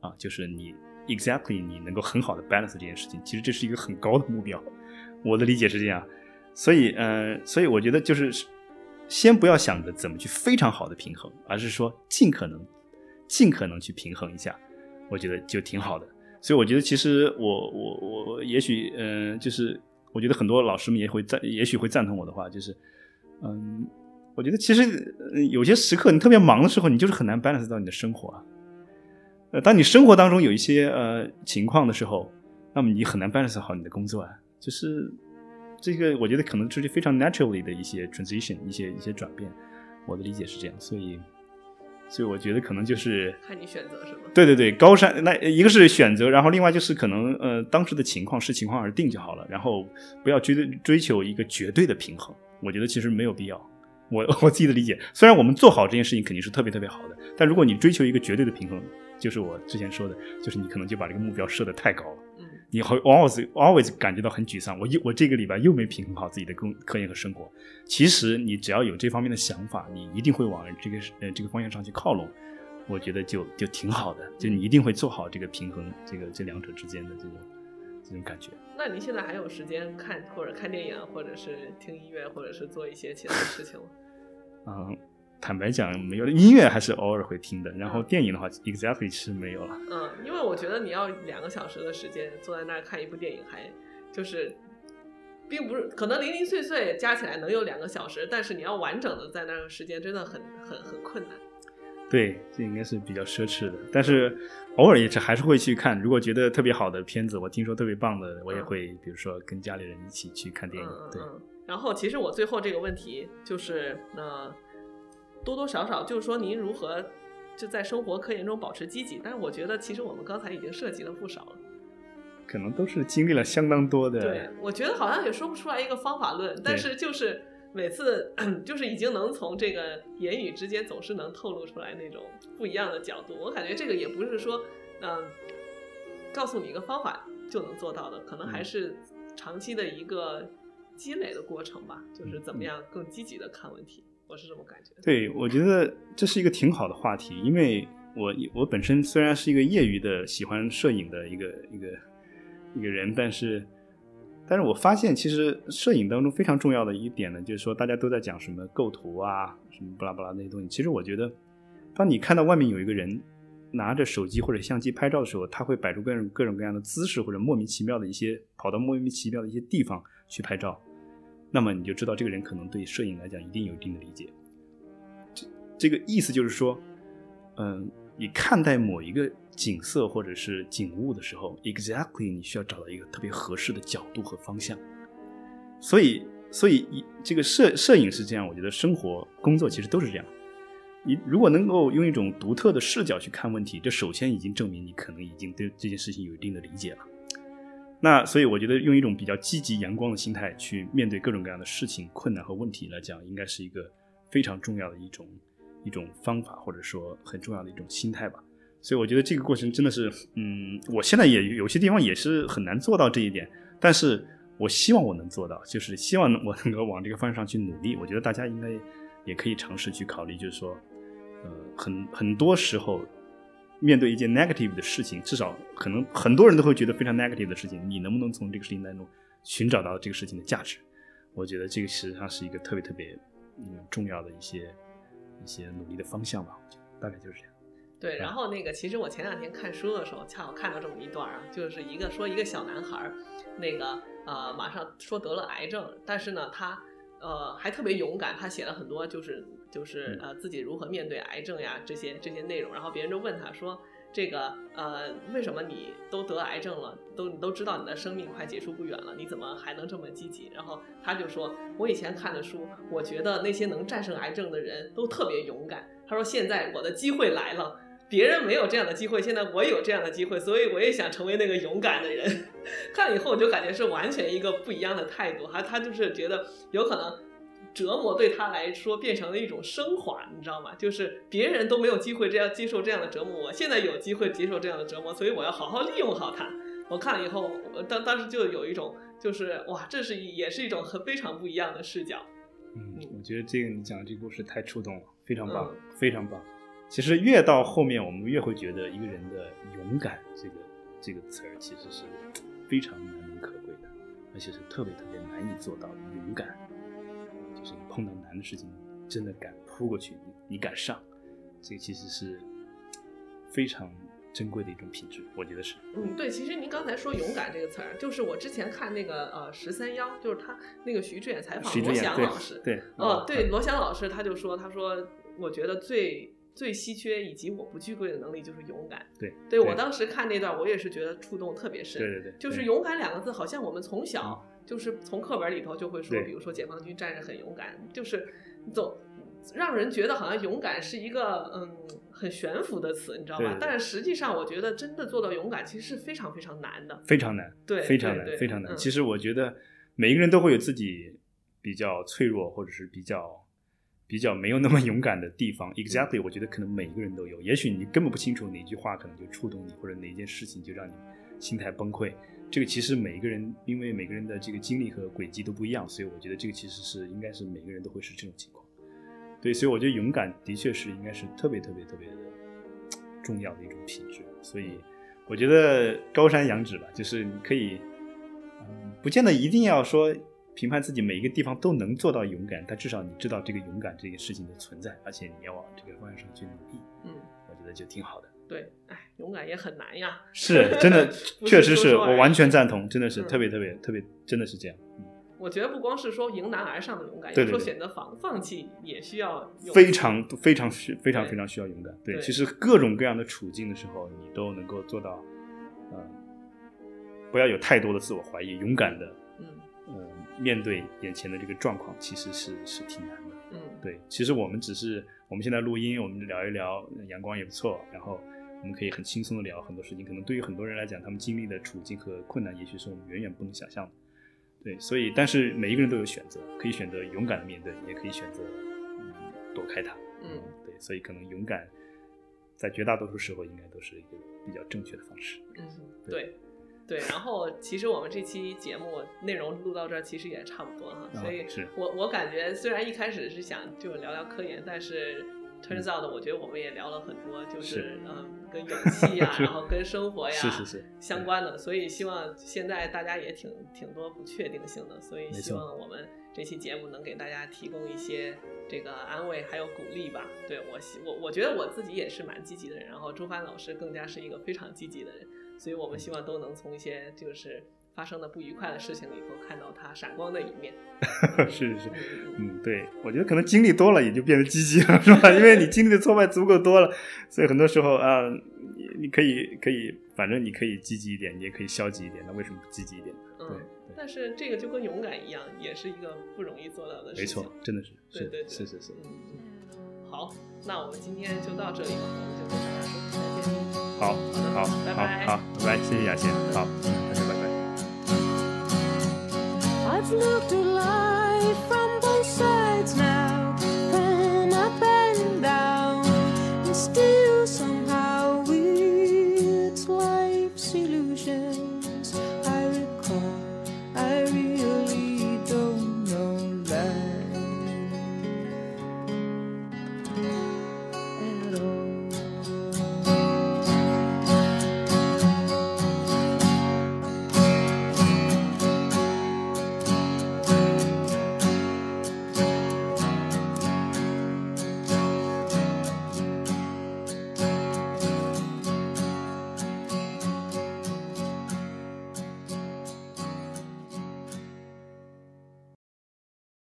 啊，就是你 exactly 你能够很好的 balance 这件事情，其实这是一个很高的目标。我的理解是这样，所以，呃，所以我觉得就是先不要想着怎么去非常好的平衡，而是说尽可能尽可能去平衡一下，我觉得就挺好的。所以我觉得其实我我我也许，嗯，就是。我觉得很多老师们也会赞，也许会赞同我的话，就是，嗯，我觉得其实有些时刻你特别忙的时候，你就是很难 balance 到你的生活啊。呃，当你生活当中有一些呃情况的时候，那么你很难 balance 好你的工作啊。就是这个，我觉得可能就是非常 naturally 的一些 transition，一些一些转变。我的理解是这样，所以。所以我觉得可能就是看你选择是吗？对对对，高山那一个是选择，然后另外就是可能呃当时的情况视情况而定就好了，然后不要追追求一个绝对的平衡，我觉得其实没有必要。我我自己的理解，虽然我们做好这件事情肯定是特别特别好的，但如果你追求一个绝对的平衡，就是我之前说的，就是你可能就把这个目标设得太高了。嗯你会 always always 感觉到很沮丧。我又我这个礼拜又没平衡好自己的工科研和生活。其实你只要有这方面的想法，你一定会往这个呃这个方向上去靠拢。我觉得就就挺好的，就你一定会做好这个平衡，这个这两者之间的这种这种感觉。那您现在还有时间看或者看电影，或者是听音乐，或者是做一些其他的事情吗？嗯。坦白讲，没有音乐还是偶尔会听的。然后电影的话，exactly 是没有了。嗯，因为我觉得你要两个小时的时间坐在那儿看一部电影，还就是，并不是可能零零碎碎加起来能有两个小时，但是你要完整的在那个时间，真的很很很困难。对，这应该是比较奢侈的。但是偶尔也是还是会去看。如果觉得特别好的片子，我听说特别棒的，我也会比如说跟家里人一起去看电影。对。然后其实我最后这个问题就是那。多多少少就是说，您如何就在生活科研中保持积极？但是我觉得，其实我们刚才已经涉及了不少了，可能都是经历了相当多的。对，我觉得好像也说不出来一个方法论，但是就是每次 就是已经能从这个言语之间总是能透露出来那种不一样的角度。我感觉这个也不是说嗯，告诉你一个方法就能做到的，可能还是长期的一个积累的过程吧。就是怎么样更积极的看问题。我是这么感觉。对，我觉得这是一个挺好的话题，因为我我本身虽然是一个业余的喜欢摄影的一个一个一个人，但是但是我发现其实摄影当中非常重要的一点呢，就是说大家都在讲什么构图啊，什么巴拉巴拉那些东西。其实我觉得，当你看到外面有一个人拿着手机或者相机拍照的时候，他会摆出各种各种各样的姿势，或者莫名其妙的一些跑到莫名其妙的一些地方去拍照。那么你就知道这个人可能对摄影来讲一定有一定的理解。这这个意思就是说，嗯，你看待某一个景色或者是景物的时候，exactly 你需要找到一个特别合适的角度和方向。所以，所以这个摄摄影是这样，我觉得生活工作其实都是这样。你如果能够用一种独特的视角去看问题，这首先已经证明你可能已经对这件事情有一定的理解了。那所以我觉得用一种比较积极阳光的心态去面对各种各样的事情、困难和问题来讲，应该是一个非常重要的一种一种方法，或者说很重要的一种心态吧。所以我觉得这个过程真的是，嗯，我现在也有些地方也是很难做到这一点，但是我希望我能做到，就是希望我能够往这个方向上去努力。我觉得大家应该也可以尝试去考虑，就是说，呃，很很多时候。面对一件 negative 的事情，至少可能很多人都会觉得非常 negative 的事情，你能不能从这个事情当中寻找到这个事情的价值？我觉得这个实际上是一个特别特别嗯重要的一些一些努力的方向吧。我觉得大概就是这样。对，然后那个其实我前两天看书的时候，恰好看到这么一段啊，就是一个说一个小男孩，那个呃马上说得了癌症，但是呢他呃还特别勇敢，他写了很多就是。就是呃自己如何面对癌症呀这些这些内容，然后别人就问他说这个呃为什么你都得癌症了，都你都知道你的生命快结束不远了，你怎么还能这么积极？然后他就说我以前看的书，我觉得那些能战胜癌症的人都特别勇敢。他说现在我的机会来了，别人没有这样的机会，现在我有这样的机会，所以我也想成为那个勇敢的人。看了以后，我就感觉是完全一个不一样的态度。哈他就是觉得有可能折磨对他来说变成了一种升华，你知道吗？就是别人都没有机会这样接受这样的折磨，我现在有机会接受这样的折磨，所以我要好好利用好它。我看了以后，当当时就有一种就是哇，这是也是一种很非常不一样的视角。嗯，我觉得这个你讲的这个故事太触动了，非常棒，非常棒。其实越到后面，我们越会觉得一个人的勇敢这个这个词儿其实是非常难能可贵的，而且是特别特别难以做到的勇敢。就是你碰到难的事情，真的敢扑过去，你你敢上，这个其实是非常珍贵的一种品质，我觉得是。嗯，对，其实您刚才说勇敢这个词儿，就是我之前看那个呃十三幺，就是他那个徐志远采访罗翔老师，对，哦，对，罗翔老师他就说，他说我觉得最。最稀缺以及我不具备的能力就是勇敢。对，对我当时看那段，我也是觉得触动特别深。对对对，就是勇敢两个字，好像我们从小就是从课本里头就会说，比如说解放军战士很勇敢，就是总让人觉得好像勇敢是一个嗯很悬浮的词，你知道吧？但是实际上，我觉得真的做到勇敢其实是非常非常难的，非常难，对，非常难，非常难。其实我觉得每一个人都会有自己比较脆弱或者是比较。比较没有那么 勇敢的地方，exactly，我觉得可能每一个人都有。也许你根本不清楚哪句话可能就触动你，或者哪一件事情就让你心态崩溃。这个其实每一个人，因为每个人的这个经历和轨迹都不一样，所以我觉得这个其实是应该是每个人都会是这种情况。对，所以我觉得勇敢的确是应该是特别特别特别的重要的一种品质。所以我觉得高山仰止吧，就是你可以，嗯，不见得一定要说。评判自己每一个地方都能做到勇敢，但至少你知道这个勇敢这个事情的存在，而且你要往这个方向上去努力。嗯，我觉得就挺好的。对，哎，勇敢也很难呀。是，真的，确实是我完全赞同，真的是特别特别特别，真的是这样。嗯，我觉得不光是说迎难而上的勇敢，有时候选择放放弃也需要非常非常需非常非常需要勇敢。对，其实各种各样的处境的时候，你都能够做到，嗯，不要有太多的自我怀疑，勇敢的。面对眼前的这个状况，其实是是挺难的。嗯，对，其实我们只是我们现在录音，我们聊一聊，阳光也不错，然后我们可以很轻松的聊很多事情。可能对于很多人来讲，他们经历的处境和困难，也许是我们远远不能想象的。对，所以但是每一个人都有选择，可以选择勇敢的面对，也可以选择嗯躲开它。嗯，对，所以可能勇敢在绝大多数时候应该都是一个比较正确的方式。嗯，对。对，然后其实我们这期节目内容录到这儿，其实也差不多哈。所以，我我感觉虽然一开始是想就聊聊科研，但是 turns out 我觉得我们也聊了很多，就是嗯，跟勇气呀，然后跟生活呀相关的。所以希望现在大家也挺挺多不确定性的，所以希望我们这期节目能给大家提供一些这个安慰还有鼓励吧。对我希我我觉得我自己也是蛮积极的人，然后周帆老师更加是一个非常积极的人。所以我们希望都能从一些就是发生的不愉快的事情里头看到它闪光的一面。是是是，嗯，对，我觉得可能经历多了也就变得积极了，是吧？因为你经历的挫败足够多了，所以很多时候啊，你你可以可以，反正你可以积极一点，你也可以消极一点，那为什么不积极一点？嗯，但是这个就跟勇敢一样，也是一个不容易做到的事情。没错，真的是，对对对，是是是。嗯，好，那我们今天就到这里吧，我们就跟大家说再见。好，好，拜拜好，好，拜拜，谢谢雅欣，好，大家拜拜。I've looked life from